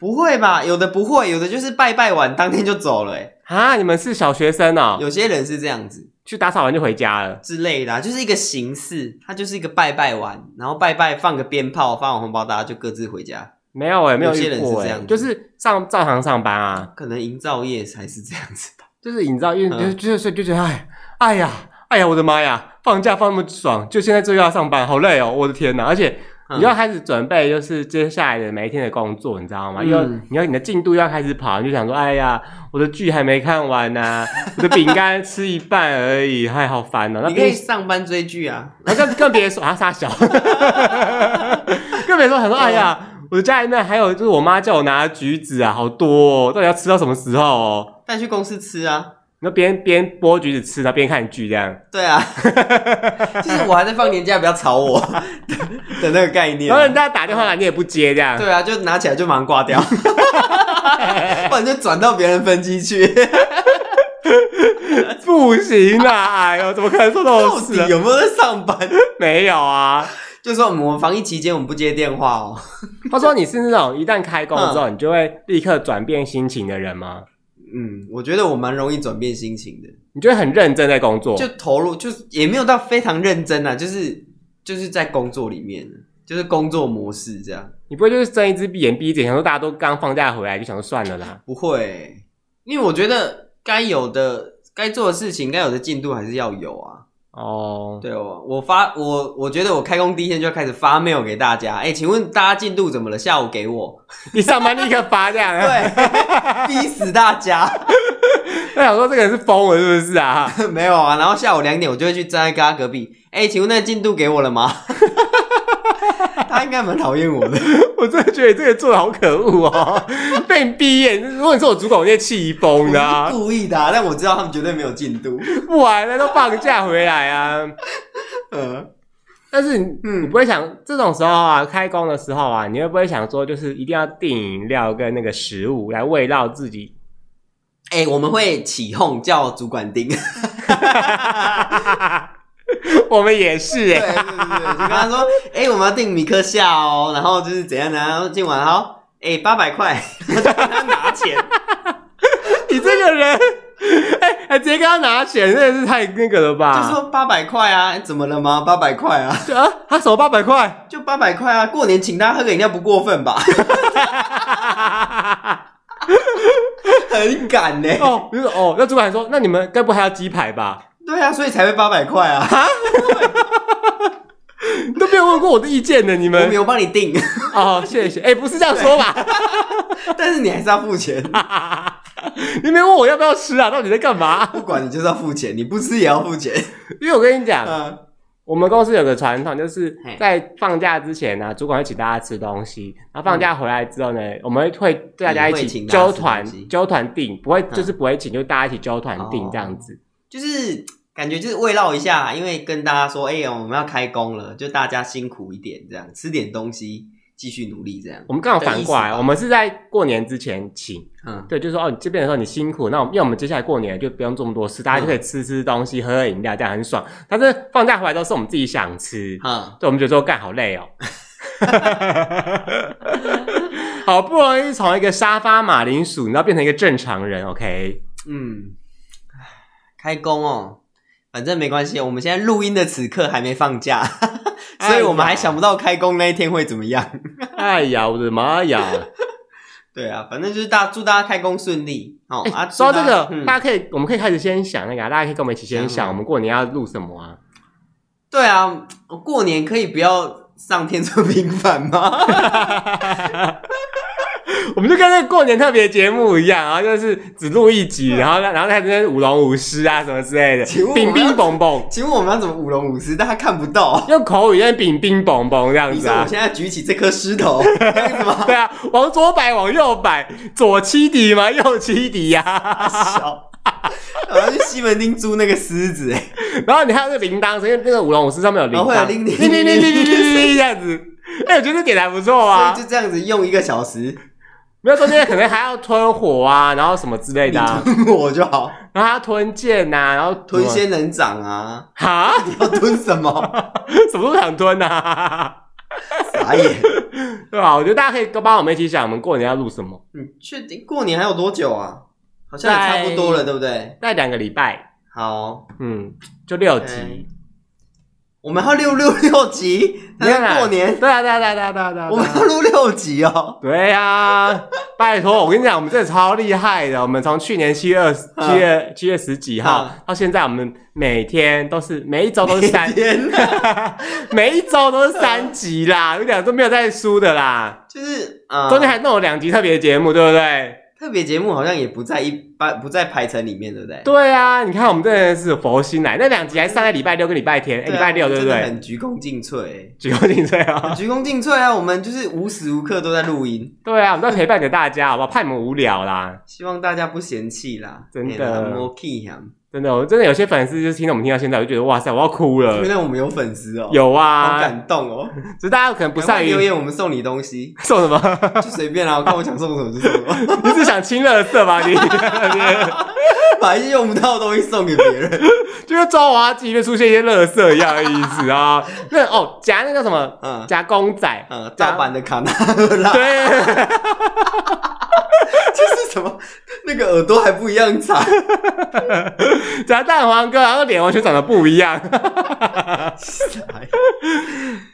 [SPEAKER 2] 不会吧？有的不会，有的就是拜拜完当天就走了。哎，
[SPEAKER 1] 啊，你们是小学生哦？
[SPEAKER 2] 有些人是这样子，
[SPEAKER 1] 去打扫完就回家了
[SPEAKER 2] 之类的，就是一个形式，它就是一个拜拜完，然后拜拜放个鞭炮，发完红包，大家就各自回家。
[SPEAKER 1] 没有哎，没有，
[SPEAKER 2] 有些人是这样，
[SPEAKER 1] 就是上照常上班啊。
[SPEAKER 2] 可能营造业才是这样子吧，
[SPEAKER 1] 就是营造业，就就是就觉得哎，哎呀，哎呀，我的妈呀，放假放那么爽，就现在就要上班，好累哦，我的天哪，而且。你要开始准备，就是接下来的每一天的工作，你知道吗？因为、嗯、你要你的进度要开始跑，你就想说，哎呀，(laughs) 我的剧还没看完呢、啊，我的饼干吃一半而已，还好烦呢、喔。
[SPEAKER 2] 你可以上班追剧啊，
[SPEAKER 1] 那更更别说啊，杀小，(laughs) 更别说很说，哎呀，我的家里面还有就是我妈叫我拿橘子啊，好多、喔，到底要吃到什么时候哦、喔？
[SPEAKER 2] 带去公司吃啊。
[SPEAKER 1] 那边边剥橘子吃，然后边看剧，这样。(laughs)
[SPEAKER 2] 对啊，就是我还在放年假，不要吵我的那个概念。
[SPEAKER 1] 然后人家打电话来，你也不接，这样。
[SPEAKER 2] 对啊，就拿起来就马上挂掉，(laughs) 不然就转到别人分机去。(laughs)
[SPEAKER 1] 不行啊！哎呦，怎么可能做这种事？
[SPEAKER 2] 有没有在上班？
[SPEAKER 1] 没有啊，
[SPEAKER 2] 就说我们防疫期间我们不接电话哦。
[SPEAKER 1] 他说你是那种一旦开工之后，你就会立刻转变心情的人吗？
[SPEAKER 2] 嗯，我觉得我蛮容易转变心情的。
[SPEAKER 1] 你觉得很认真在工作，
[SPEAKER 2] 就投入，就是也没有到非常认真啊，就是就是在工作里面，就是工作模式这样。
[SPEAKER 1] 你不会就是睁一只闭眼闭一只眼，想说大家都刚放假回来，就想说算了啦？
[SPEAKER 2] 不会，因为我觉得该有的、该做的事情、该有的进度还是要有啊。哦，oh. 对哦，我发我我觉得我开工第一天就开始发 mail 给大家，哎，请问大家进度怎么了？下午给我，
[SPEAKER 1] 你上班立刻发这样，
[SPEAKER 2] 对，逼死大家。(laughs)
[SPEAKER 1] 我想说这个人是疯了是不是啊？(laughs)
[SPEAKER 2] 没有啊，然后下午两点我就会去站在他隔壁，哎，请问那进度给我了吗？(laughs) 他应该蛮讨厌我的，(laughs)
[SPEAKER 1] 我真的觉得这个做的好可恶哦，(laughs) 被你逼耶！如果你是我主管，我就气疯的。
[SPEAKER 2] 啊故意的，啊，但我知道他们绝对没有进度。
[SPEAKER 1] 不玩了，都放假回来啊。嗯，但是，嗯，你不会想这种时候啊，开工的时候啊，你会不会想说，就是一定要订饮料跟那个食物来慰劳自己？
[SPEAKER 2] 哎、欸，我们会起哄叫主管订。(laughs)
[SPEAKER 1] 我们也是哎、欸，
[SPEAKER 2] 对对对，就跟他说，(laughs) 哎、欸，我们要订米克夏哦，然后就是怎样呢？然后今晚好，哎、欸，八百块，(laughs) 他拿钱。
[SPEAKER 1] 你这个人，哎、欸，还直接跟他拿钱，真的是太那个了吧？
[SPEAKER 2] 就说八百块啊，怎么了吗？八百块啊？
[SPEAKER 1] 啊，他什么八百块？
[SPEAKER 2] 就八百块啊！过年请他喝个饮料不过分吧？很赶呢、欸。
[SPEAKER 1] 哦，就是哦，那主管说，那你们该不还要鸡排吧？
[SPEAKER 2] 对啊，所以才会八百块啊！
[SPEAKER 1] 你 (laughs) 都没有问过我的意见呢，你们？
[SPEAKER 2] 我没有帮你订
[SPEAKER 1] 哦，谢谢。哎、欸，不是这样说吧？
[SPEAKER 2] 但是你还是要付钱。(laughs)
[SPEAKER 1] 你没问我要不要吃啊？到底在干嘛？
[SPEAKER 2] 不管你就是要付钱，你不吃也要付钱。
[SPEAKER 1] 因为我跟你讲，嗯、我们公司有个传统，就是在放假之前呢、啊，主管会请大家吃东西，然后放假回来之后呢，嗯、我们会大家一起揪团揪团订，不会就是不会请，就大家一起揪团订这样子，
[SPEAKER 2] 嗯、就是。感觉就是慰劳一下，因为跟大家说，哎、欸、呀，我们要开工了，就大家辛苦一点，这样吃点东西，继续努力，这样。
[SPEAKER 1] 我们刚好反过来，我们是在过年之前请，嗯，对，就是说哦，你这边的时候你辛苦，那我们因为我们接下来过年就不用这么多事，大家就可以吃吃东西，嗯、喝喝饮料，这样很爽。但是放假回来都是我们自己想吃，嗯，对，我们觉得说干好累哦，(laughs) 好不容易从一个沙发马铃薯，你要变成一个正常人，OK？
[SPEAKER 2] 嗯，开工哦。反正没关系，我们现在录音的此刻还没放假，(laughs) 所以我们还想不到开工那一天会怎么样。(laughs)
[SPEAKER 1] 哎呀，我的妈呀！(laughs)
[SPEAKER 2] 对啊，反正就是大祝大家开工顺利哦。欸、啊，
[SPEAKER 1] 说到这个，嗯、大家可以，我们可以开始先想那个，大家可以跟我们一起先想，我们过年要录什么啊？
[SPEAKER 2] 对啊，过年可以不要上天作平凡吗？(laughs)
[SPEAKER 1] 我们就跟那个过年特别节目一样，然后就是只录一集，然后然后在这边舞龙舞狮啊什么之类的，乒乒乓乓。(laughs)
[SPEAKER 2] 请问我们要怎么舞龙舞狮？大家看不到，
[SPEAKER 1] 用口语在乒乒乓乓这样子啊。
[SPEAKER 2] 我现在举起这颗石头，(laughs) 这样子吗？
[SPEAKER 1] 对啊，往左摆，往右摆，左七敌嘛，右七敌呀。
[SPEAKER 2] 小，我要去西门町租那个狮子哎，
[SPEAKER 1] 然后你还有那个铃铛，因为那个舞龙舞狮上面有铃铛，
[SPEAKER 2] 会有铃铃铃铃铃铃
[SPEAKER 1] 铃这样子。哎，我觉得点还不错啊，
[SPEAKER 2] 就这样子用一个小时。
[SPEAKER 1] 没有中间可能还要吞火啊，然后什么之类的、啊。
[SPEAKER 2] 吞火就好，
[SPEAKER 1] 然后还要吞剑呐、啊，然后
[SPEAKER 2] 吞仙人掌啊。
[SPEAKER 1] 哈？
[SPEAKER 2] 你要吞什么？(laughs)
[SPEAKER 1] 什么都想吞呐、啊。
[SPEAKER 2] 傻眼，
[SPEAKER 1] 对吧？我觉得大家可以跟帮我们一起想，我们过年要录什么？
[SPEAKER 2] 你确定过年还有多久啊？好像也差不多了，对不对？
[SPEAKER 1] 再两个礼拜。
[SPEAKER 2] 好，
[SPEAKER 1] 嗯，就六集。
[SPEAKER 2] 我们要录六六集，过年？
[SPEAKER 1] 对啊，对啊，对啊，对啊，对啊，对啊！
[SPEAKER 2] 我们要录六集哦。
[SPEAKER 1] 对呀，拜托，我跟你讲，我们真的超厉害的。我们从去年七月七月七月十几号到现在，我们每天都是每一周都是三 (laughs) 天，(laughs) 每一周都是三集啦，有两周没有在输的啦。
[SPEAKER 2] 就是
[SPEAKER 1] 中间还弄了两集特别节目，对不对？
[SPEAKER 2] 特别节目好像也不在一般，不在排程里面，对不对？
[SPEAKER 1] 对啊，你看我们真的是佛心来，那两集还上在礼拜六跟礼拜天，礼拜六对不对？
[SPEAKER 2] 很鞠躬尽瘁，
[SPEAKER 1] 鞠躬尽瘁啊！
[SPEAKER 2] 鞠躬尽瘁啊！我们就是无时无刻都在录音。
[SPEAKER 1] 对啊，我们都陪伴着大家，好不好？怕你们无聊啦，
[SPEAKER 2] 希望大家不嫌弃啦，
[SPEAKER 1] 真的。真的，我真的有些粉丝就是听到我们听到现在，我就觉得哇塞，我要哭了。
[SPEAKER 2] 原来我们有粉丝哦，
[SPEAKER 1] 有啊，
[SPEAKER 2] 好感动哦。(laughs)
[SPEAKER 1] 只是大家可能不善于
[SPEAKER 2] 留言，我们送你东西，(laughs)
[SPEAKER 1] 送什么？
[SPEAKER 2] 就随便啦，我看我想送什么就送什么。(laughs)
[SPEAKER 1] 你是想亲乐色吧？你
[SPEAKER 2] 把一些用不到的东西送给别人，
[SPEAKER 1] 就跟抓娃娃机里面出现一些乐色一样的意思啊。那哦，夹那个什么？嗯，夹公仔，
[SPEAKER 2] 嗯，盗版的卡纳拉。
[SPEAKER 1] 对。(laughs)
[SPEAKER 2] 这是什么？那个耳朵还不一样长，
[SPEAKER 1] 夹 (laughs) 蛋黄哥，然后脸完全长得不一样。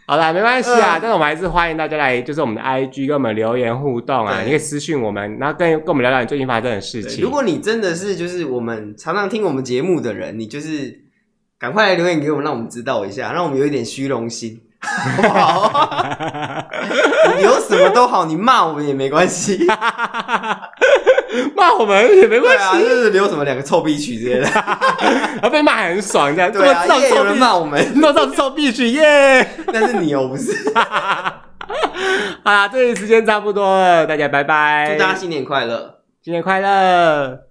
[SPEAKER 1] 好啦，没关系啊，但是我们还是欢迎大家来，就是我们的 IG 跟我们留言互动啊，你可以私信我们，然后跟跟我们聊聊你最近发生的事情。
[SPEAKER 2] 如果你真的是就是我们常常听我们节目的人，你就是赶快来留言给我们，让我们知道一下，让我们有一点虚荣心。好不好？你留什么都好，你骂我们也没关系，(laughs)
[SPEAKER 1] 骂我们也没关系啊。
[SPEAKER 2] 就是留什么两个臭逼曲之类的，
[SPEAKER 1] 然 (laughs) 后被骂还很爽，这样
[SPEAKER 2] 对啊。有人骂我们，
[SPEAKER 1] 骂到臭屁曲耶！(laughs)
[SPEAKER 2] 但是你又不是。
[SPEAKER 1] 好啦，这里时间差不多了，大家拜拜，
[SPEAKER 2] 祝大家新年快乐，
[SPEAKER 1] 新年快乐。